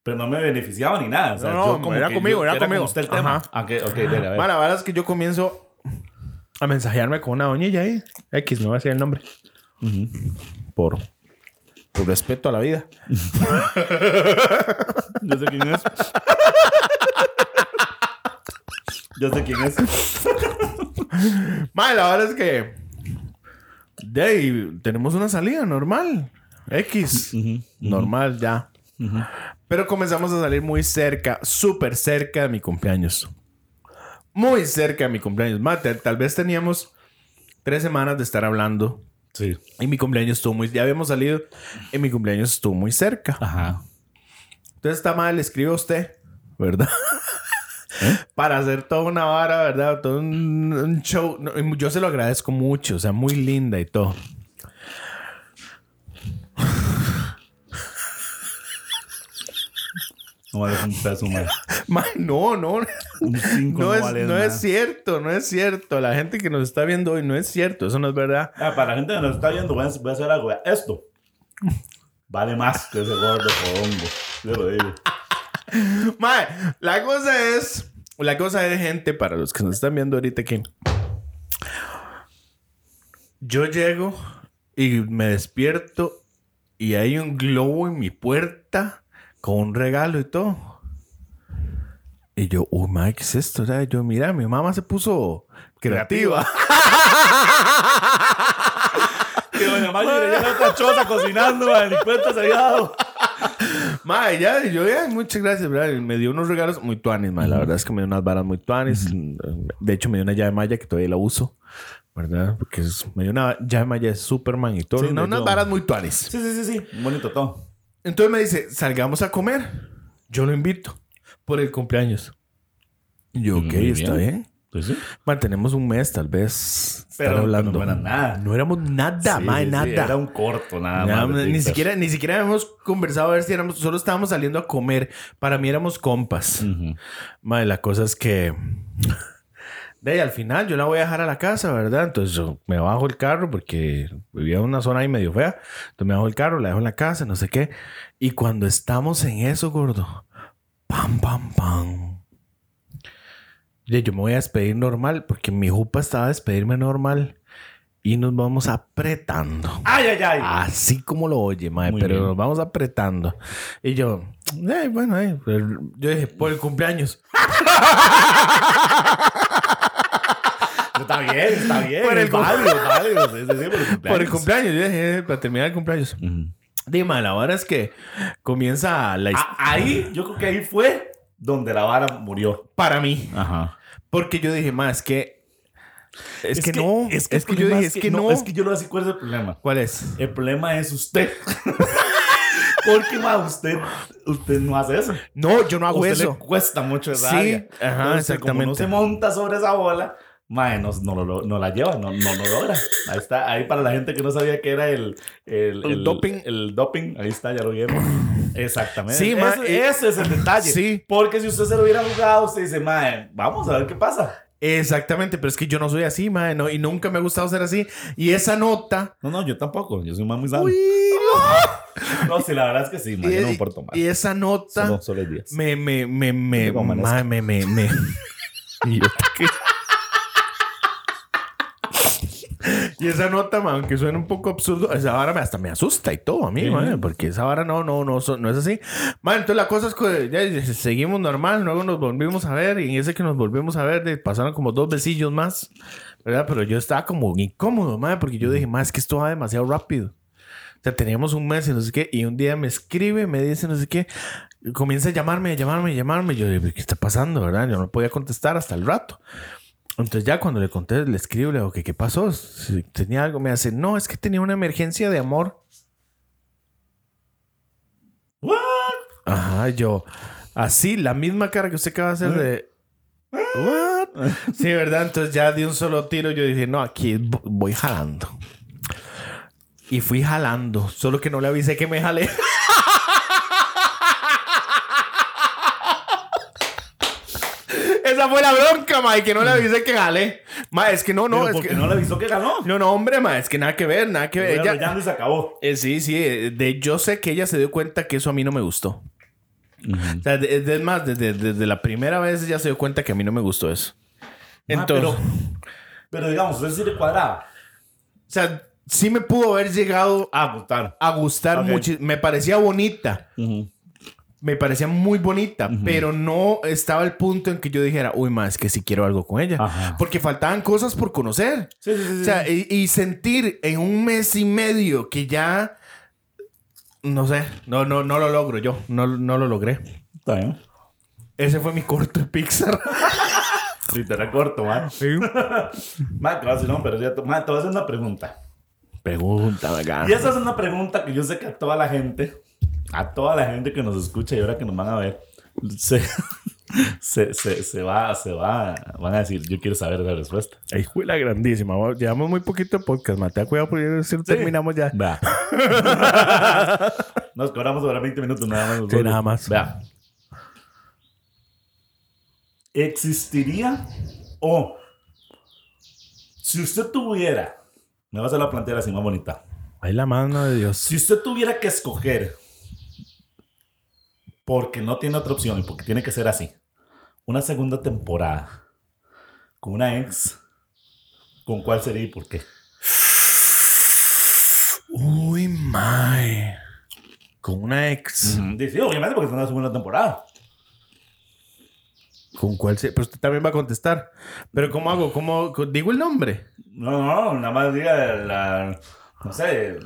pero no me beneficiaba ni nada. O sea, No, yo como era conmigo, yo- era como conmigo. usted el tema. Ajá. Ok, ok, dale, a ver. La verdad es que yo comienzo a mensajearme con una doñilla ahí. X, no voy a decir el nombre. Por, por respeto a la vida. Yo sé quién es. Yo sé quién es. Ma, la verdad es que. De ahí, tenemos una salida normal. X. Normal ya. Pero comenzamos a salir muy cerca, súper cerca de mi cumpleaños. Muy cerca de mi cumpleaños. Ma, te- tal vez teníamos tres semanas de estar hablando. Sí. Y mi cumpleaños estuvo muy... Ya habíamos salido. Y mi cumpleaños estuvo muy cerca. Ajá. Entonces está mal, le escribe a usted, ¿verdad? Para hacer toda una vara, ¿verdad? Todo un, un show. No, yo se lo agradezco mucho, o sea, muy linda y todo. No vale un peso, man. Ma, no, no. Un cinco No, no, es, vale no es cierto, no es cierto. La gente que nos está viendo hoy no es cierto, eso no es verdad. Ah, para la gente que nos está viendo, voy a, voy a hacer algo. Esto vale más que ese gordo porongo. Yo lo digo. Ma, la cosa es, la cosa es, gente, para los que nos están viendo ahorita, que yo llego y me despierto y hay un globo en mi puerta con un regalo y todo. Y yo, uy, ma, ¿qué es esto? Yo, mira, mi mamá se puso creativa. Y doña Maggie ya otra choza cocinando, man. Ni se. Ma, ya, yo, ya, muchas gracias, ¿verdad? Me dio unos regalos muy tuanis, ma. La verdad es que me dio unas varas muy tuanis. De hecho, me dio una llave maya que todavía la uso, ¿verdad? Porque es, me dio una llave maya de Superman y todo. Sí, unas varas muy tuanis. Sí, sí, sí, sí. Bonito todo. Entonces me dice, salgamos a comer. Yo lo invito por el cumpleaños. Y yo, ok, Muy está bien. bien. Pues sí. Tenemos un mes, tal vez. Pero- estar hablando. pero no era nada. No éramos nada, Sí, ma, sí, sí, nada. Era un corto, nada Nada más. más, ni siquiera, ni siquiera habíamos conversado a ver si éramos, solo estábamos saliendo a comer. Para mí éramos compas. Ujú. Madre, la cosa es que. De ahí al final yo la voy a dejar a la casa, ¿verdad? Entonces yo me bajo el carro porque vivía en una zona ahí medio fea. Entonces me bajo el carro, la dejo en la casa, no sé qué. Y cuando estamos en eso, gordo, pam, pam, pam. Yo me voy a despedir normal porque mi jupa estaba a despedirme normal. Y nos vamos apretando. Ay, ay, ay. Así como lo oye, mae, Muy pero bien. nos vamos apretando. Y yo, "Ay, bueno, ay", pero yo dije, por el cumpleaños. Está bien, está bien. Por el válido, válido. Sí, sí, sí, por el cumpleaños. Por el cumpleaños, yo dije, "Eh, para terminar el cumpleaños. Dime, la hora es que comienza la his- Ah, ahí, yo creo que ahí fue donde la vara murió. para mí. Ajá. Porque yo dije, más que. Es, que, no. Es que, el yo problema dije, es que, no. Es que yo a decir cuál es el problema. ¿Cuál es? El problema es usted. Porque, ma, usted, usted no hace eso. No, yo no hago usted eso. le cuesta mucho esa Sí, área. ajá, Entonces, Como no exactamente. se monta sobre esa bola, mae, no, no, lo- no la lleva, no, no lo logra. Ahí está, ahí para la gente que no sabía que era el, el, El doping. El doping, ahí está, ya lo vieron. Exactamente. Sí, ese, ese es el detalle. sí. Porque si usted se lo hubiera jugado, usted dice, mae, vamos a ver qué pasa. Exactamente, pero es que yo no soy así, mae, no, y nunca me ha gustado ser así. Y esa nota. No, no, yo tampoco. Yo soy más muy sano. Uy, No, sí, la verdad es que sí, mae, yo no me porto mal. y esa nota. Solo, solo 10. me, me, me, me, Como amanezca. ma- me, me, me. y, yo, ¿qué? Y esa nota, ma, aunque suene un poco absurdo, esa vara me, hasta me asusta y todo a mí, Sí. ma, porque esa vara no, no, no, no es así. Ma, entonces la cosa es que ya seguimos normal, luego nos volvimos a ver y en ese que nos volvimos a ver pasaron como dos besillos más, ¿verdad? Pero yo estaba como incómodo, ma, porque yo dije, ma, es que esto va demasiado rápido. O sea, teníamos un mes y no sé qué, y un día me escribe, me dice no sé qué, comienza a llamarme, a llamarme, a llamarme. Yo digo, ¿qué está pasando, verdad? Yo no podía contestar hasta el rato. Entonces ya cuando le conté, le escribo, le digo, ¿qué, qué pasó? Si tenía algo, me hace, no, es que tenía una emergencia de amor. What? Ajá, yo, así, la misma cara que usted acaba de hacer de... ¿What? Sí, ¿verdad? Entonces ya de un solo tiro yo dije, no, aquí vo- voy jalando. Y fui jalando, solo que no le avisé que me jalé. Esa fue la bronca, ma, y que no le avisé que jalé. Ma, es que no, no, Pero es porque que... no le avisó que ganó. No, no, hombre, ma, es que nada que ver, nada que ver. Ella... Ella- y se acabó. eh, sí, sí, eh, de, yo sé que ella se dio cuenta que eso a mí no me gustó. O sea, de- de- es más, desde, desde la primera vez ya se dio cuenta que a mí no me gustó eso. Entonces, Ah, pero, pero digamos, usted sí le cuadraba. o sea, sí me pudo haber llegado a, gustar. a gustar mucho. Me parecía bonita. Me parecía muy bonita, pero no estaba el punto en que yo dijera, uy, más que si quiero algo con ella. Ajá. Porque faltaban cosas por conocer. Sí, sí, sí. O sea, y, y sentir en un mes y medio que ya. No sé, no, no, no lo logro yo. No, no lo logré. Está bien. Ese fue mi corto de Pixar. Literal corto, man. Man, te no, pero ya, te- man, te voy a hacer una pregunta. Pregunta, acá. Y esa es una pregunta que yo sé que a toda la gente, a toda la gente que nos escucha y ahora que nos van a ver, se, se, se, se va, se va, van a decir, yo quiero saber la respuesta. Ay, fue la grandísima. Llevamos muy poquito podcast, Mate. Cuidado porque si no terminamos ya. Vea. Nos cobramos sobre 20 minutos nada más. Sí, nada más. Vea. ¿Existiría o si usted tuviera, me vas a la plantear así más bonita, Ay, la mano de Dios. si usted tuviera que escoger, porque no tiene otra opción y porque tiene que ser así, una segunda temporada con una ex, ¿con cuál sería y por qué? Uy, my. Con una ex. Dice, obviamente porque es una segunda temporada. ¿Con cuál se.? Pero usted también va a contestar. Pero ¿cómo hago? ¿Cómo digo el nombre? No, no, nada más diga la, no sé,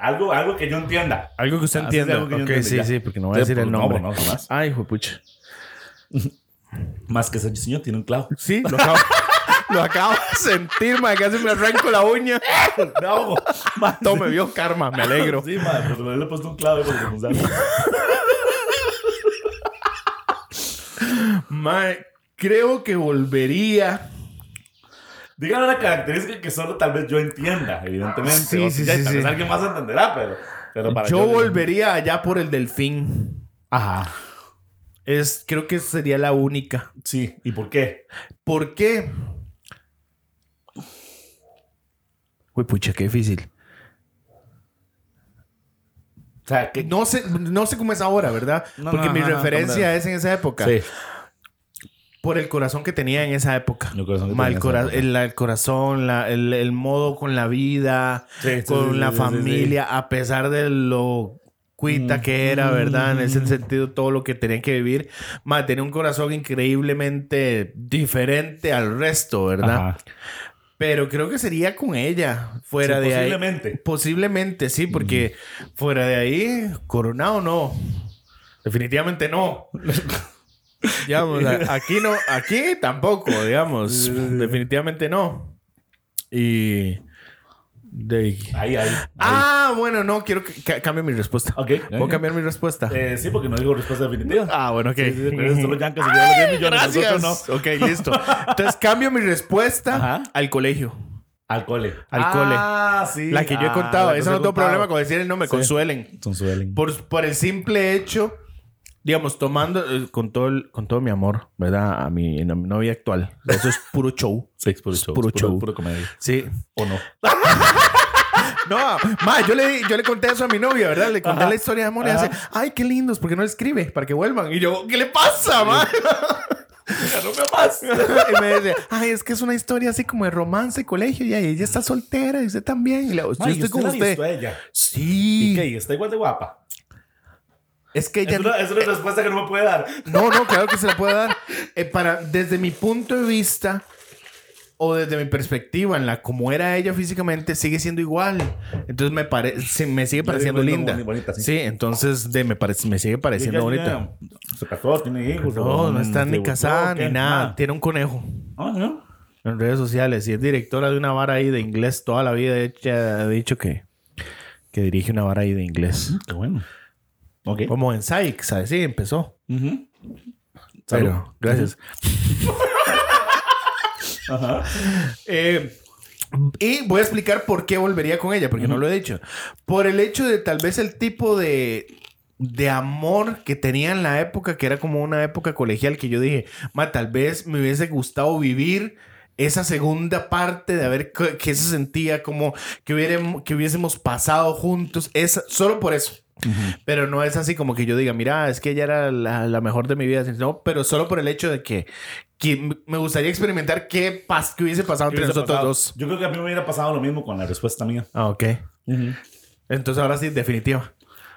algo, algo que yo entienda. Algo que usted entienda. algo que yo ok, sí, ya. sí, porque no voy a decir el pues, no, nombre. no, jamás. Ay, hijo de pucha. Más que ese señor tiene un clavo. Sí, lo acabo, lo acabo de sentir, man. Casi me arranco la uña. No, ma, me vio karma, me alegro. Sí, ma, pues le he puesto un clavo ahí para que funcione. Mae, creo que volvería. Dígame una característica que solo tal vez yo entienda, evidentemente. Sí, O sí, ya, sí, tal vez alguien más entenderá, pero, pero para Yo volvería allá por el delfín. Ajá. Es, creo que sería la única. Sí, ¿y por qué? ¿Por qué? Uy, pucha, qué difícil. O sea, que No sé, no sé cómo es ahora, ¿verdad? No, Porque no, mi referencia es en esa época. Sí. Por el corazón que tenía en esa época. El corazón que Ma, tenía el, en esa cora- época. el- el corazón, la- el, el modo con la vida, Sí, sí, con sí, la sí, sí, familia, a pesar de lo cuita que era, ¿verdad? En ese sentido, todo lo que tenía que vivir. Ma, tenía un corazón increíblemente diferente al resto, ¿verdad? Ajá. Pero creo que sería con ella, fuera Sí, de ahí. posiblemente. Posiblemente, sí, porque fuera de ahí, coronado no. Definitivamente no. digamos, aquí no, aquí tampoco, digamos. Definitivamente no. Y. De... Ahí, ahí. Ah, bueno, no, quiero que ca- cambie mi respuesta. Ok. ¿Puedo cambiar mi respuesta? Eh, sí, porque no digo respuesta definitiva. Ah, bueno, ok. Sí, sí, pero esto los Yankees se los 10 millones, Gracias. nosotros Ok, listo. Entonces cambio mi respuesta Ajá. al colegio. Al cole. Al ah, sí. La que yo he Ah, contado. Esa usted no tengo problema con decir el nombre. Sí. Consuelen. Consuelen. Por, por el simple hecho, digamos, tomando eh, con todo, el- con todo mi amor, ¿verdad? A mi, a mi novia actual. Eso es puro show. Sí, es puro show. puro show. puro comedia. Sí. ¿O no? No, ma, yo le, yo le conté eso a mi novia, ¿verdad? Le conté Ajá. la historia de amor y Ajá. hace, ay, qué lindos, ¿por qué no le escribe? Para que vuelvan. Y yo, ¿qué le pasa, ma? Ya no me más. y me dice, ay, es que es una historia así como de romance colegio y ella está soltera y usted también. Y le digo, yo estoy con usted. ella. Sí. ¿Y qué? ¿Y ¿Está igual de guapa? Es que ella Es una, es una respuesta que no me puede dar. No, no, claro que se la puede dar. Eh, para, desde mi punto de vista o desde mi perspectiva en la como era ella físicamente, sigue siendo igual. Entonces me, pare, sí, me sigue pareciendo linda. bonita, sí. sí. entonces de, me, parece, me sigue pareciendo bonita. Se casó, tiene hijos. No, no está ni casada ni nada. Tiene un conejo Ah, ¿no? en redes sociales y es directora de una vara ahí de inglés. Toda la vida ella ha dicho que, que dirige una vara ahí de inglés. Qué bueno. Ok. Como en Sykes, ¿sabes? Sí, empezó. Ujú. Pero, gracias. Ajá. Eh, y voy a explicar por qué volvería con ella, porque no lo he dicho. Por el hecho de tal vez el tipo de, de amor que tenía en la época, que era como una época colegial, que yo dije, ma, tal vez me hubiese gustado vivir esa segunda parte de a ver qué, qué se sentía, como que, hubiéramos- que hubiésemos pasado juntos. Esa, solo por eso. Pero no es así como que yo diga, mira, es que ella era la, la mejor de mi vida. No, pero solo por el hecho de que, que me gustaría experimentar qué, pas qué hubiese pasado ¿Qué entre hubiese nosotros pasado? dos. Yo creo que a mí me hubiera pasado lo mismo con la respuesta mía. Ah, ok. Entonces ahora sí, definitiva.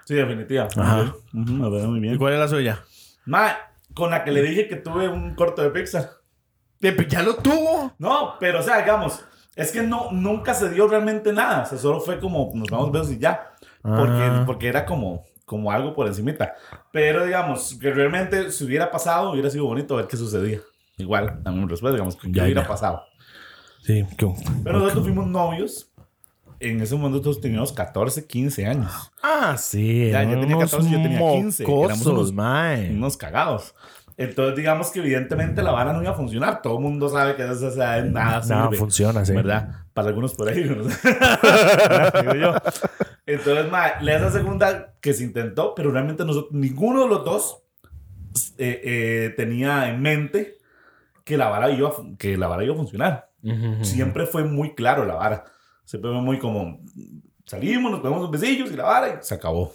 Sí, definitiva. Ajá. Veo muy ¿Y bien. cuál es la suya? Ma, con la que le dije que tuve un corto de Pixar. Eh, pues Ya lo tuvo. No, pero o sea, digamos, es que no, nunca se dio realmente nada. O sea, solo fue como nos vamos besos y ya. Porque, Ah. porque era como, como algo por encimita. Pero digamos, que realmente si hubiera pasado, hubiera sido bonito ver qué sucedía. Igual, mi respuesta, digamos, que Ya, hubiera ya. pasado. Sí, que- Pero nosotros fuimos novios. En ese momento nosotros teníamos 14, 15 años. Ah, sí. Ya, yo tenía unos 14, yo tenía 15. Éramos mocosos, unos- mae. Unos cagados. Entonces, digamos que evidentemente la vara no iba a funcionar. Todo el mundo sabe que esa esa- nada No, sirve. funciona, sí. ¿Verdad? Para algunos por ahí. ¿no? Digo yo. Entonces, ma, la esa segunda que se intentó, pero realmente nosotros, ninguno de los dos eh, eh, tenía en mente que la vara iba, a que la vara iba a funcionar. Ujú, ujú. Siempre fue muy claro la vara. Siempre fue muy como salimos, nos ponemos un besillos y la vara y se acabó.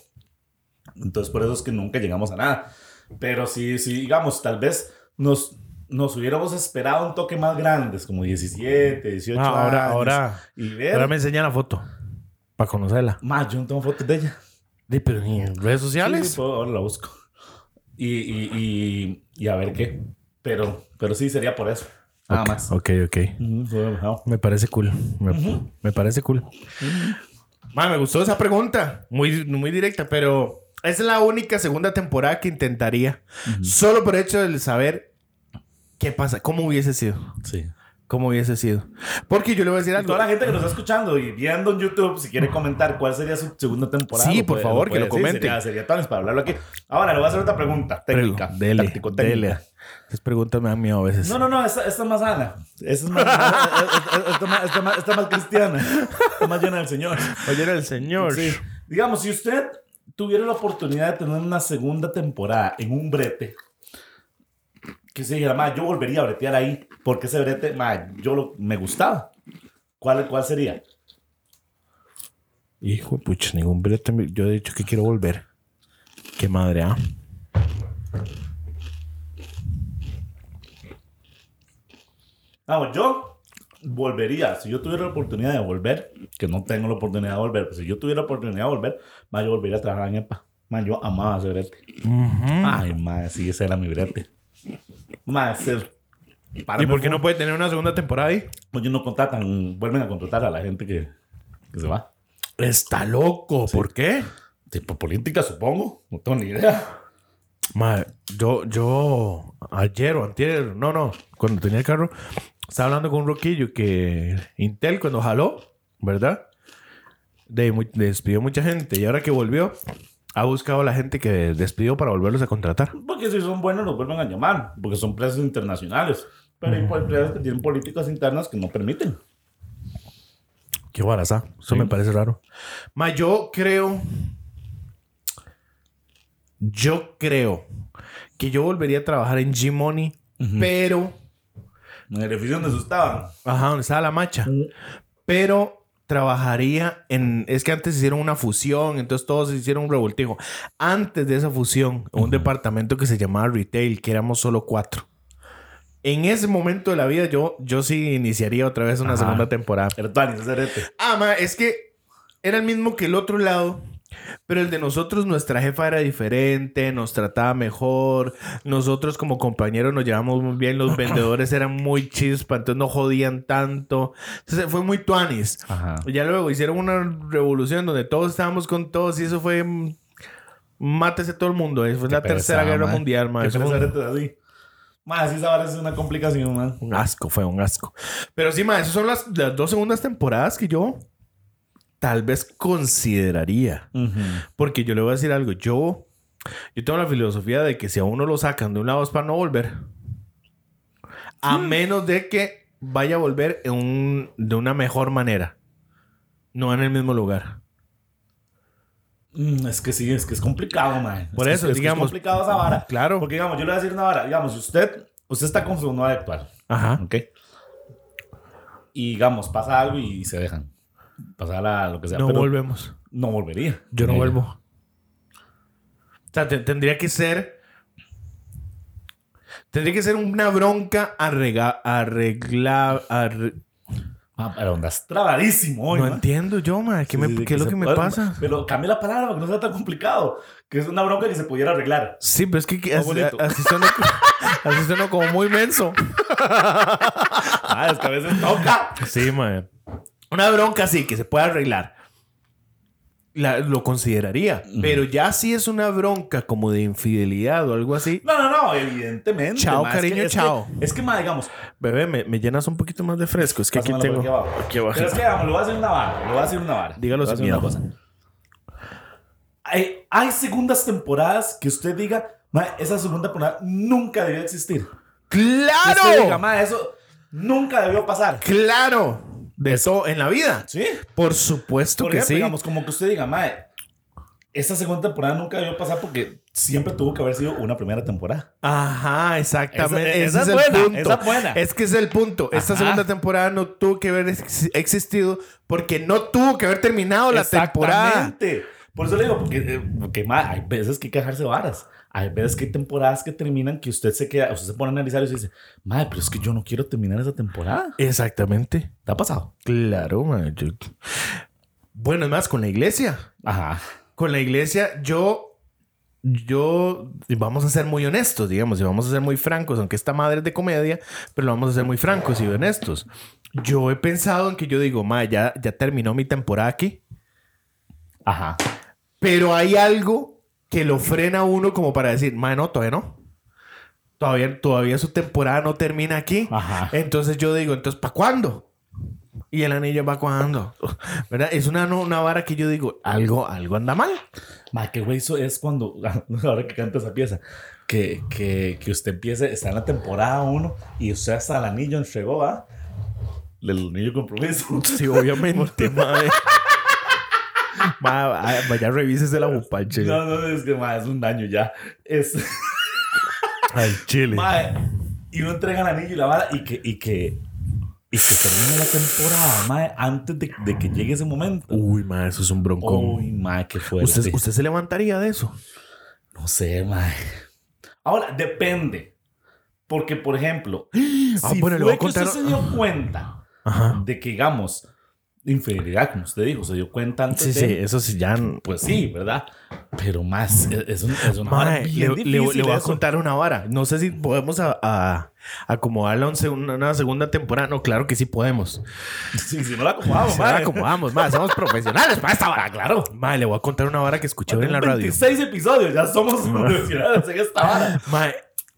Entonces, por eso es que nunca llegamos a nada. Pero sí, sí, digamos, tal vez nos, nos hubiéramos esperado un toque más grandes, como 17, 18 Ah, ahora, años. ahora, Y ver. ahora me enseña la foto para conocerla. Más, yo no tengo fotos de ella. Sí, pero ni en redes sociales. Sí, puedo- ahora la busco. Y, y, y, y a ver qué. Pero, pero sí, sería por eso. Nada Ok, más. Ok, ok. Me parece cool. Me, me parece cool. Ma, me gustó esa pregunta. Muy, muy directa, pero es la única segunda temporada que intentaría. Solo por hecho de saber qué pasa, cómo hubiese sido. Sí. Cómo hubiese sido. Porque yo le voy a decir algo. toda la gente que nos está escuchando y viendo en YouTube, si quiere comentar cuál sería su segunda temporada. Sí, lo por puede- favor, que puede lo decir. comenten. Sería, sería Tonis para hablarlo aquí. Ahora, le voy a hacer otra pregunta técnica. Dele, táctico técnica. dele. Esas preguntas me dan miedo a veces. No, no, no, esta, esta es más sana. Esta es más, esta, más, esta más, esta más cristiana. Esta más llena del Señor. Oye, era el señor. Sí. Digamos, si usted tuviera la oportunidad de tener una segunda temporada en un brete, que se dijera, "Ma, yo volvería a bretear ahí, porque ese brete, ma, yo lo, me gustaba. ¿Cuál, ¿Cuál sería? Hijo pucha, ningún brete. Yo he dicho que quiero volver. Qué madre, ¿ah? Vamos, yo volvería, si yo tuviera la oportunidad de volver, que no tengo la oportunidad de volver, pero si yo tuviera la oportunidad de volver, ma, yo volvería a trabajar en EPA. Ma, yo amaba ese brete. Ay, ma, sí, ese era mi brete. Para ¿Y por qué no puede tener una segunda temporada ahí? Pues ellos no contratan, vuelven a contratar a la gente que, que se va. Está loco. ¿Por qué? Tipo política, supongo. No tengo ni idea. Ma, yo, yo, ayer o antier, no, no, cuando tenía el carro, estaba hablando con un roquillo que Intel cuando jaló, ¿verdad? De, despidió mucha gente y ahora que volvió, ha buscado a la gente que despidió para volverlos a contratar. Porque si son buenos, los vuelven a llamar. Porque son empresas internacionales. Pero hay empresas que tienen políticas internas que no permiten. Qué baraza. Eso me parece raro. Ma, yo creo. Yo creo que yo volvería a trabajar en G-Money, pero. En el edificio donde estaban. Ajá, donde estaba la macha. Pero trabajaría en. Es que antes hicieron una fusión, entonces todos hicieron un revoltijo. Antes de esa fusión, un departamento que se llamaba Retail, que éramos solo cuatro. En ese momento de la vida, yo, yo sí iniciaría otra vez una Ajá. segunda temporada. Rete. Ah, ma, es que era el mismo que el otro lado. Pero el de nosotros, nuestra jefa era diferente, nos trataba mejor. Nosotros como compañeros nos llevamos muy bien. Los vendedores eran muy chispa, entonces no jodían tanto. Entonces fue muy tuanis. Ajá. Ya luego hicieron una revolución donde todos estábamos con todos y eso fue... mm, Mátese todo el mundo. eh, Fue la pereza, tercera guerra mundial, ma. Que Eso ese fue un- rete así. Más, sí, esa es una complicación, man. un asco, fue un asco. Pero sí, ma, esas son las, las dos segundas temporadas que yo tal vez consideraría. Porque yo le voy a decir algo. Yo, yo tengo la filosofía de que si a uno lo sacan de un lado es para no volver. A menos de que vaya a volver en un- de una mejor manera. No en el mismo lugar. Mm, es que sí, es que es complicado, man. Por Es eso, que- digamos- Es complicado esa vara. Claro. Porque, digamos, yo le voy a decir una vara. Digamos, usted, usted está con su novia actual. Ajá. ¿Ok? Y, digamos, pasa algo y se dejan. Pasa la- lo que sea. No pero volvemos. no volvería. Yo no vuelvo. sea, te- tendría que ser. Tendría que ser una bronca arregla, arregla, arre- Ah, pero andas trabadísimo hoy, No entiendo yo, ma. ¿Qué, Sí, me- sí, qué es lo que me puede- pasa? Pero cambia la palabra para que no sea tan complicado. Que es una bronca que se pudiera arreglar. Sí, pero es que, así, así suena, así suena como muy menso. Ah, es que a veces toca. Sí, man. Una bronca sí, que se puede arreglar. La- lo consideraría. Pero ya si es una bronca como de infidelidad o algo así. No, no, no, evidentemente. Chao, ma, es que- cariño, es que- chao. Es que, ma, digamos, Bebé, me, me llenas un poquito más de fresco. Es que aquí tengo. por Aquí abajo. Pero es que, digamos, lo voy a hacer una vara. Lo voy a hacer una vara. Dígalo sin miedo. una cosa. Hay, hay segundas temporadas que usted diga, ma, esa segunda temporada nunca debió existir. Que usted diga, ¡Claro! ma, eso nunca debió pasar. ¡Claro! De eso en la vida. ¿Sí? Por supuesto Por que ejemplo, sí. digamos, como que usted diga, mae, esta segunda temporada nunca debió pasar porque siempre tuvo que haber sido una primera temporada. Ajá, exactamente. Esa- esa Ese es es, el buena, punto. esa es buena. Es que es el punto. Esta Ajá. segunda temporada no tuvo que haber ex- existido porque no tuvo que haber terminado la temporada. Exactamente. Por eso le digo, porque, eh, porque mae, hay veces que hay que dejarse varas. Hay veces que hay temporadas que terminan que usted se queda, usted se pone a analizar y usted dice, madre, pero es que yo no quiero terminar esa temporada. Exactamente. ¿Te ha pasado? Claro. Yo- Bueno, es más, con la iglesia. Ajá. Con la iglesia, yo, yo, y vamos a ser muy honestos, digamos, y vamos a ser muy francos, aunque esta madre es de comedia, pero lo vamos a ser muy francos y honestos. Yo he pensado en que yo digo, ma, ya, ya terminó mi temporada aquí, Ajá. pero hay algo que lo frena uno como para decir, ma, no, todavía no. Todavía, todavía su temporada no termina aquí. Ajá. Entonces yo digo, entonces, ¿para cuándo? Y el anillo va cuándo. ¿Verdad? Es una, una vara que yo digo, algo, algo anda mal. Ma, qué güey eso es cuando, ahora que canta esa pieza, que, que, que usted empiece, está en la temporada 1 y usted hasta el anillo entregó, ¿ah? El anillo compromiso. Sí, obviamente, madre. Ma, va- vaya, revísese la bupache. No, no, es que ma, es un daño ya. Es, Al chile. ma, y uno entrega el anillo y la vara y que, y que, y que termine la temporada, ma, antes de, de que llegue ese momento. Uy, ma, eso es un broncón. Uy, ma, qué fuerte. ¿Usted, ¿Usted se levantaría de eso? No sé, ma. Ahora, depende. Porque, por ejemplo, Ah, si bueno, le fue voy a que usted contar- se dio cuenta Ajá. de que, digamos, infidelidad, como usted dijo, se dio cuenta antes Sí, de... sí, eso sí, ya. Pues sí, ¿verdad? Pero más, es, es un- es una vara Mae, le, voy a contar una vara. No sé si podemos a, a- acomodarla a un una segunda temporada. No, claro que sí podemos. Sí, si no la acomodamos, Se la mae. acomodamos, ma. Somos profesionales para esta vara. Claro. Ma, le voy a contar una vara que escuché hoy en la radio. 26 episodios, ya somos profesionales en esta vara. Ma,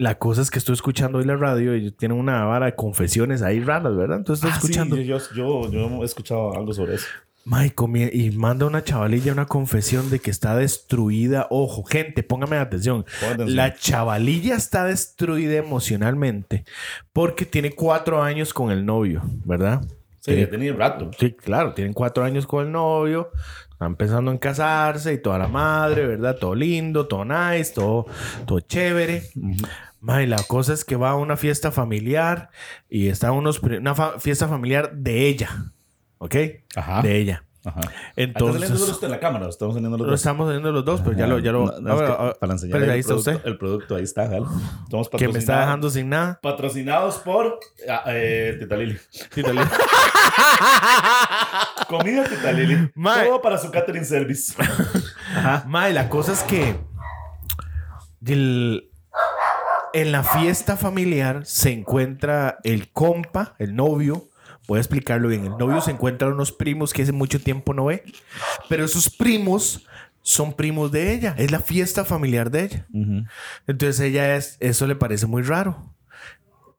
la cosa es que estoy escuchando hoy la radio y tienen una vara de confesiones ahí raras, ¿verdad? Entonces estoy Ah, sí, escuchando. yo, yo, yo he escuchado algo sobre eso. Ma, y, manda una chavalilla una confesión de que está destruida. Ojo, gente, póngame atención. La chavalilla está destruida emocionalmente porque tiene cuatro años con el novio, ¿verdad? Sí, tenido rato. Sí, claro, tienen cuatro años con el novio, están pensando en casarse y toda la madre, ¿verdad? Todo lindo, todo nice, todo, todo chévere. Y la cosa es que va a una fiesta familiar y está unos, una fa- fiesta familiar de ella, ¿ok? Ajá. De ella. Ajá. Entonces, ¿Está saliendo usted en la cámara? ¿Estamos saliendo los lo dos? estamos haciendo los dos, pero ya lo, ya lo, No, no, es que ahora- para enseñar pero el, ahí está producto, usted, el producto, ahí está. Estamos que me está dejando sin nada. Patrocinados por ah, eh, Tita Lili. Comida Tita Lili. Mae. Todo para su catering service. Ajá. Mae, la cosa es que el- en la fiesta familiar se encuentra el compa, el novio. Voy a explicarlo bien. El novio se encuentra unos primos que hace mucho tiempo no ve. Pero esos primos son primos de ella. Es la fiesta familiar de ella. Entonces ella es, eso le parece muy raro.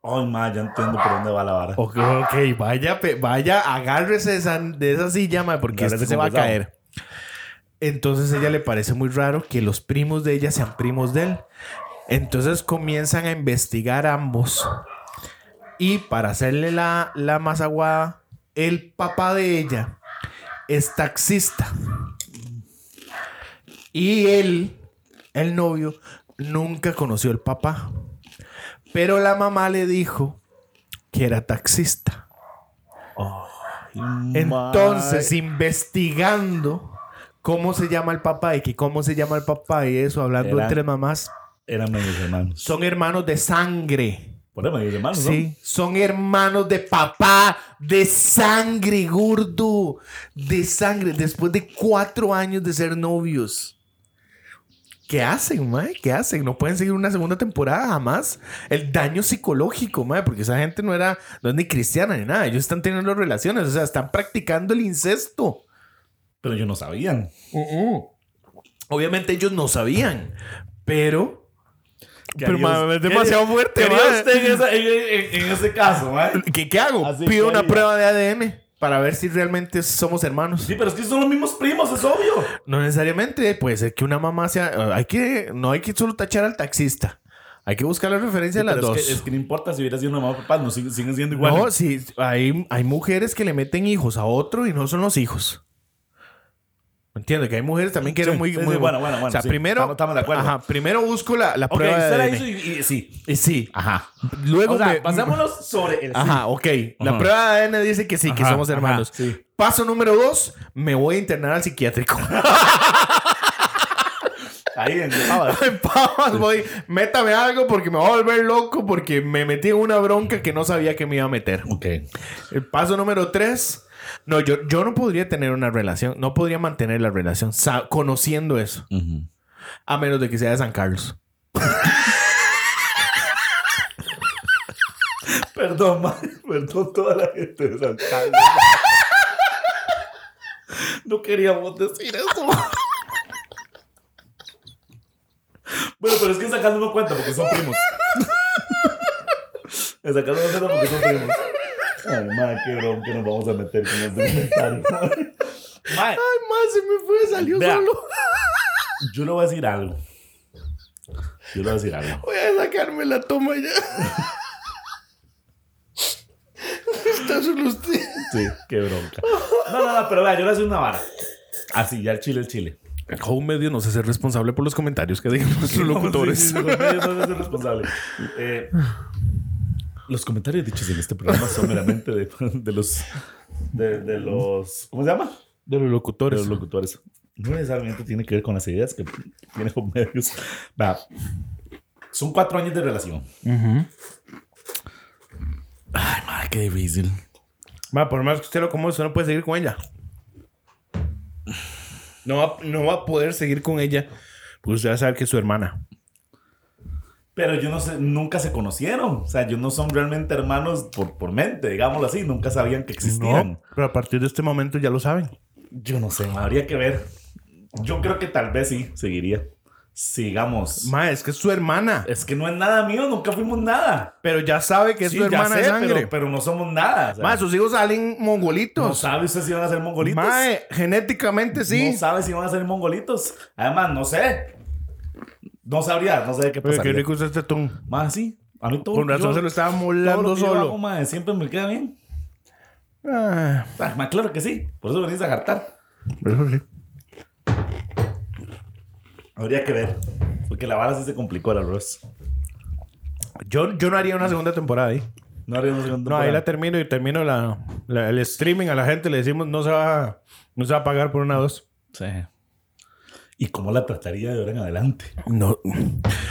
Ay, ma, ya entiendo por dónde va la vara. Ok, ok, vaya, vaya, agárrese de esa, de esa silla, mae, porque este se va a caer. Entonces a ella le parece muy raro que los primos de ella sean primos de él. Entonces comienzan a investigar ambos. Y para hacerle la, la más aguada, el papá de ella es taxista. Y él, el novio, nunca conoció al papá. Pero la mamá le dijo que era taxista. Entonces, investigando, cómo se llama el papá y que cómo se llama el papá y eso, hablando entre mamás. Eran medios hermanos. Son hermanos de sangre. Por eso medios hermanos, ¿no? Sí, son hermanos de papá, de sangre, gordo, de sangre, después de cuatro años de ser novios. ¿Qué hacen, mae? ¿Qué hacen? No pueden seguir una segunda temporada jamás. El daño psicológico, mae, porque esa gente no era, no es ni cristiana ni nada. Ellos están teniendo relaciones, o sea, están practicando el incesto. Pero ellos no sabían. Obviamente ellos no sabían, pero... ¿Qué Pero, es demasiado qué fuerte, usted en, esa- en- en- en ese caso? ¿Qué, qué hago? Así Pido una haría. prueba de ADN para ver si realmente somos hermanos. Sí, pero es que son los mismos primos, es obvio. No necesariamente puede ser que una mamá sea. Hay que, no hay que solo tachar al taxista. Hay que buscar la referencia de las Pero dos. es que, es que no importa si hubiera sido una mamá o papá, no siguen, siguen siendo igual. no, sí, hay, hay mujeres que le meten hijos a otro y no son los hijos. ¿Me entiendes? Que hay mujeres también que eran Sí, muy, sí, muy bueno, bueno, bueno, O sea, sí, primero. estamos- estamos de acuerdo. Ajá, primero busco la, la ok, prueba usted la hizo y, y- sí. Y sí. Ajá. Luego O sea, me- pasémonos sobre el Ajá, ok. La prueba de ADN dice que sí, que somos hermanos. Paso número dos, me voy a internar al psiquiátrico. Ahí en ah, en pavas voy, métame algo porque me voy a volver loco porque me metí en una bronca que no sabía que me iba a meter. Ok. El paso número tres. No, yo, yo no podría tener una relación, no podría mantener la relación conociendo eso, a menos de que sea de San Carlos. Perdón, ma, perdón toda la gente de San Carlos. No queríamos decir eso. Bueno, pero es que en San Carlos no cuenta porque son primos. En San Carlos no cuenta porque son primos. Ay, madre, qué bronca nos vamos a meter con comentario. Madre, Ay, más se me fue, salió Vea. solo. yo le voy a decir algo. Yo le voy a decir algo. Voy a sacarme la toma ya. Está solo usted. Sí, qué bronca. No, no, no, pero vea, yo le voy a decir una vara. Así, ya el chile, el chile. Home Medio no se hace responsable por los comentarios que digan nuestros locutores. Sí, sí, sí, los medios no deben ser responsables. Eh, los comentarios dichos en este programa son meramente de, de los. De, de los. ¿Cómo se llama? De los De locutores. los locutores. No necesariamente tiene que ver con las ideas que tienen los medios. Va. Son cuatro años de relación. Ay, madre, qué difícil. Va, por más que usted lo usted no puede seguir con ella. No va, no va a poder seguir con ella. Porque usted va a saber que es su hermana. Pero yo no sé, nunca se conocieron. O sea, ellos no son realmente hermanos por, por mente, digámoslo así. Nunca sabían que existían. No, pero a partir de este momento ya lo saben. Yo no sé, habría que ver. Yo creo que tal vez sí, seguiría. Sigamos. Ma, es que es su hermana. Es que no es nada mío, nunca fuimos nada. Pero ya sabe que es Sí, su hermana de sé, sangre. Pero, pero no somos nada. o sea, Ma, sus hijos salen no mongolitos. sabe usted si van a ser mongolitos. Mae, genéticamente sí. No sabe si van a ser mongolitos. Además, no sé. No sabría, no sé de qué Pero pasaría. qué rico es este ton. Más sí. A mí todo Con razón yo- se lo estaba todo molando lo que yo solo. hago, siempre me queda bien. Ah, Ah, mae, claro que sí. Por eso venís a jartar. eso sí. Habría que ver. Porque la vara sí se complicó la Ross. Yo, yo no haría una segunda temporada ahí. No haría una segunda No, ahí la temporada. termino y termino la, la- el streaming. A la gente le decimos no se va, no se va a pagar por una dos. Sí. ¿Y cómo la trataría de ahora en adelante? No.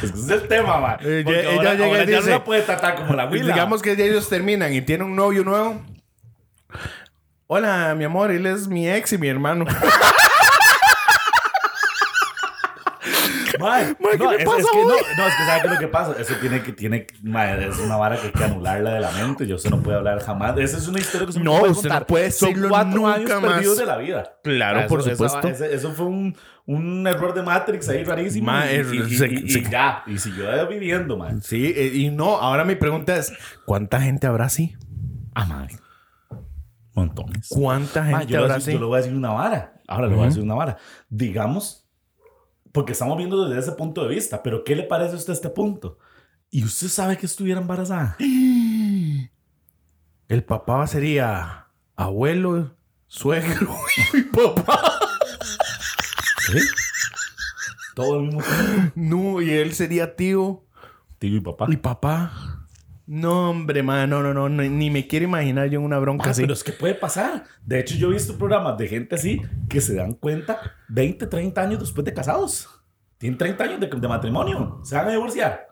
Ese es el tema, man. Eh, ella ahora, llega y ya no la puede tratar como la huila. Digamos que ellos terminan y tienen un novio nuevo. Hola, mi amor, él es mi ex y mi hermano. ¿qué no, le es, pasa es que no, no, es que ¿sabe qué es lo que pasa? Eso tiene que, tiene, mae, es una vara que hay que anularla de la mente. Yo usted no puede hablar jamás. Esa es una historia que usted No, puede usted no contar. puede Son cuatro nunca años más. perdidos de la vida. Claro, Eso- por supuesto. ese- eso fue un, un error de Matrix ahí rarísimo. Y, y- y- se- y- se- ya. Y siguió viviendo, man. Sí, eh, y no, ahora mi pregunta es, ¿cuánta gente habrá así? Ah, madre. Montones. ¿Cuánta Ma, gente yo, habrá así? yo le voy a decir una vara. Ahora le voy a decir una vara. Digamos, porque estamos viendo desde ese punto de vista, pero ¿qué le parece a usted este punto? Y usted sabe que estuviera embarazada. El papá sería abuelo, suegro y papá. ¿Sí? Todo el mismo tiempo. No, y él sería tío Tío y papá. y papá. No, hombre, man, no, no, no, ni, ni me quiero imaginar yo en una bronca Ah, así. pero es que puede pasar. De hecho, yo he visto programas de gente así que se dan cuenta 20, 30 años después de casados. Tienen 30 años de, de matrimonio. Se van a divorciar.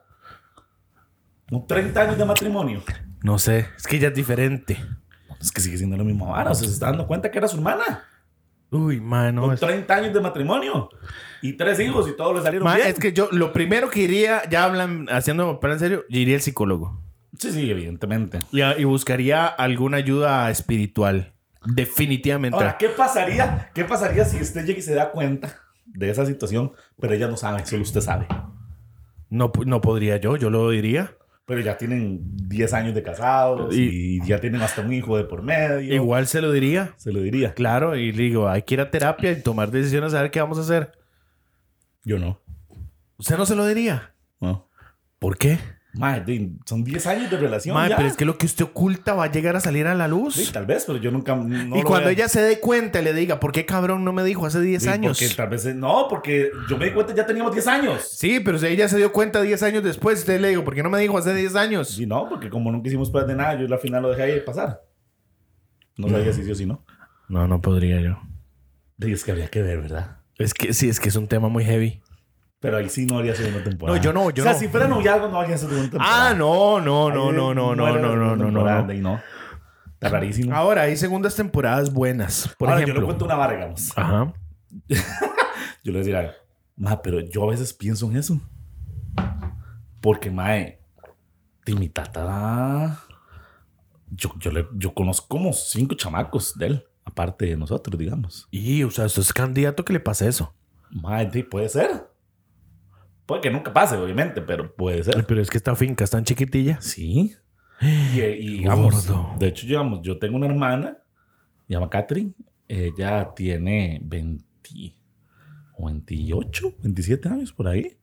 Con 30 años de matrimonio. No sé, es que ella es diferente. Es que sigue siendo lo mismo ahora. O sea, se está dando cuenta que era su hermana. Uy, man, no. Con es- 30 años de matrimonio. Y tres hijos y todos le salieron Man, bien. es que yo, lo primero que iría, ya hablan, haciendo para en serio, yo iría al psicólogo. Sí, sí, evidentemente. Y, y buscaría alguna ayuda espiritual. Definitivamente. Ahora, ¿qué pasaría? ¿Qué pasaría si usted llega y se da cuenta de esa situación, pero ella no sabe, solo usted sabe? No, no podría yo, yo lo diría. Pero ya tienen 10 años de casados y, ya tienen hasta un hijo de por medio. Igual se lo diría. Se lo diría. Claro, y le digo, hay que ir a terapia y tomar decisiones a ver qué vamos a hacer. Yo no. ¿Usted no se lo diría? No. ¿Por qué? Son 10 años de relación. Ya. pero es que lo que usted oculta va a llegar a salir a la luz. Sí, tal vez, pero yo nunca. no y cuando ella se dé cuenta y le diga, ¿por qué cabrón no me dijo hace 10 Sí, años? Porque tal vez. No, porque yo me di cuenta ya teníamos 10 años. Sí, pero si ella se dio cuenta 10 años después, usted le digo, ¿por qué no me dijo hace 10 años? Sí, no, porque como nunca hicimos pruebas de nada, yo al final lo dejé ahí pasar. No sabía si sí o si no. No, no podría yo. Y es que habría que ver, ¿verdad? Es que sí, es que es un tema muy heavy. Pero ahí sí no haría segunda temporada. No, yo no, yo o sea, no. si fuera noviazgo, no haría segunda temporada. Ah, no, no, no, no, no, no, no, no, no, no, no. ahí no. Está rarísimo. Ahora, hay segundas temporadas buenas. Por Ahora, yo ejemplo. le cuento una vara, digamos. Ajá. Yo le decía, ma, pero yo a veces pienso en eso. Porque, mae, de mi tata, yo, yo, le, yo conozco como cinco chamacos de él, aparte de nosotros, digamos. Y, o sea, esto es candidato que le pase eso. Mae, puede ser. Puede que nunca pase, obviamente, pero puede ser. Pero es que esta finca es tan chiquitilla. Sí. Y, y digamos, Gordo. de hecho, digamos, yo tengo una hermana, se llama Catherine. Ella tiene 20 o 28, 27 años por ahí.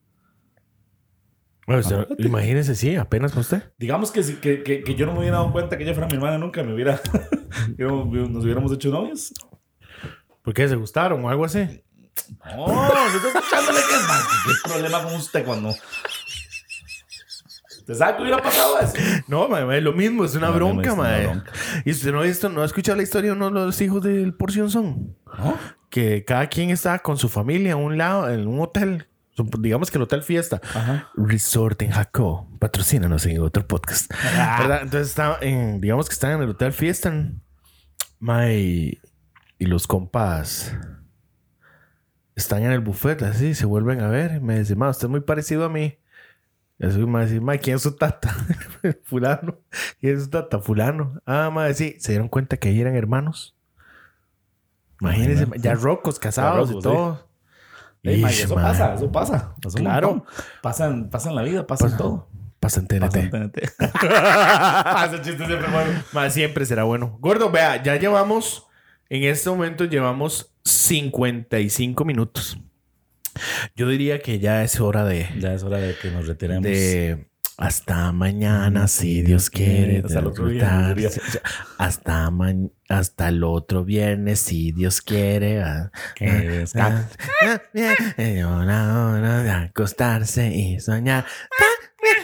Bueno, imagínese, sí, apenas con usted. Digamos que, que, que, que yo no me hubiera dado cuenta que ella fuera mi hermana nunca, me hubiera, nos hubiéramos hecho novios. ¿Por qué? ¿Se gustaron o algo así? No, yo estoy escuchándole que es más. ¿Qué problema con usted cuando... ¿Usted sabe que hubiera pasado eso? No, es lo mismo, es una No, bronca, es una ma. bronca. ¿Y usted no ha visto, no ha escuchado la historia de uno de los hijos del Porción Son? ¿No? Que cada quien está con su familia a un lado, en un hotel. Digamos que el hotel fiesta. Ajá. Resort en Jaco. Patrocínanos en otro podcast. ¿Verdad? Entonces está en, digamos que están en el hotel fiesta. Ma, y, y los compas están en el buffet así, se vuelven a ver. y Me dicen, ma, usted es muy parecido a mí. Y así me dice, ma, ¿quién es su tata? fulano. ¿Quién es su tata? Fulano. Ah, ma, sí. Se dieron cuenta que ahí eran hermanos. Imagínense, Imagínate. ya rocos, casados rocos, y todo. Ey, Ish, eso pasa, eso pasa. Pasa Claro. montón. Pasa en, pasa en la vida, pasa, en todo. Pasa en TNT. Pasa en TNT. Ese chiste siempre bueno. Siempre será bueno. Gordo, vea, ya llevamos, en este momento llevamos 55 minutos. Yo diría que ya es hora de, Ya es hora de que nos retiremos. de hasta mañana, si Dios quiere. Hasta el otro viernes, Hasta, ma- hasta el otro viernes, si Dios quiere. Que descanse. ah, ah, eh, hora, hora de acostarse y soñar.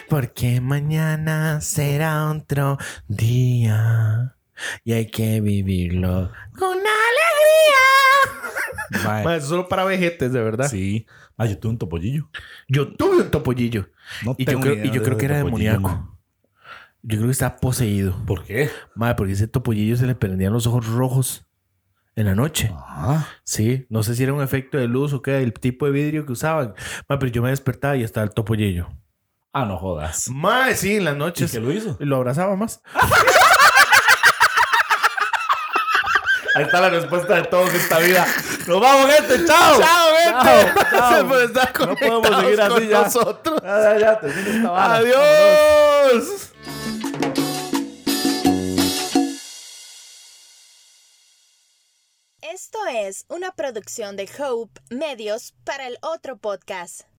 Porque mañana será otro día y hay que vivirlo con alegría. Mae, Ma, eso solo para vejetes, de verdad. Sí. Ah, yo tuve un topollillo. Yo tuve un topollillo No y yo tengo creo, idea y yo de creo que era topollillo, demoníaco. Yo creo que estaba poseído. ¿Por qué? Madre, porque ese topollillo se le prendían los ojos rojos en la noche. Ah, Sí, no sé si era un efecto de luz o qué, el tipo de vidrio que usaban. Madre, pero yo me despertaba y estaba el topollillo. ah no jodas. Madre, sí, en las ¿Y noches. qué lo hizo? Y lo abrazaba más. Ahí está la respuesta de todos en esta vida. Nos vamos, gente. Chao. ¡Chao, gente! chao. Estar No podemos seguir así con ya. nosotros. Ya, ya, ya. termina esta vara. ¡Adiós! Esto es una producción de Hope Medios para el otro podcast.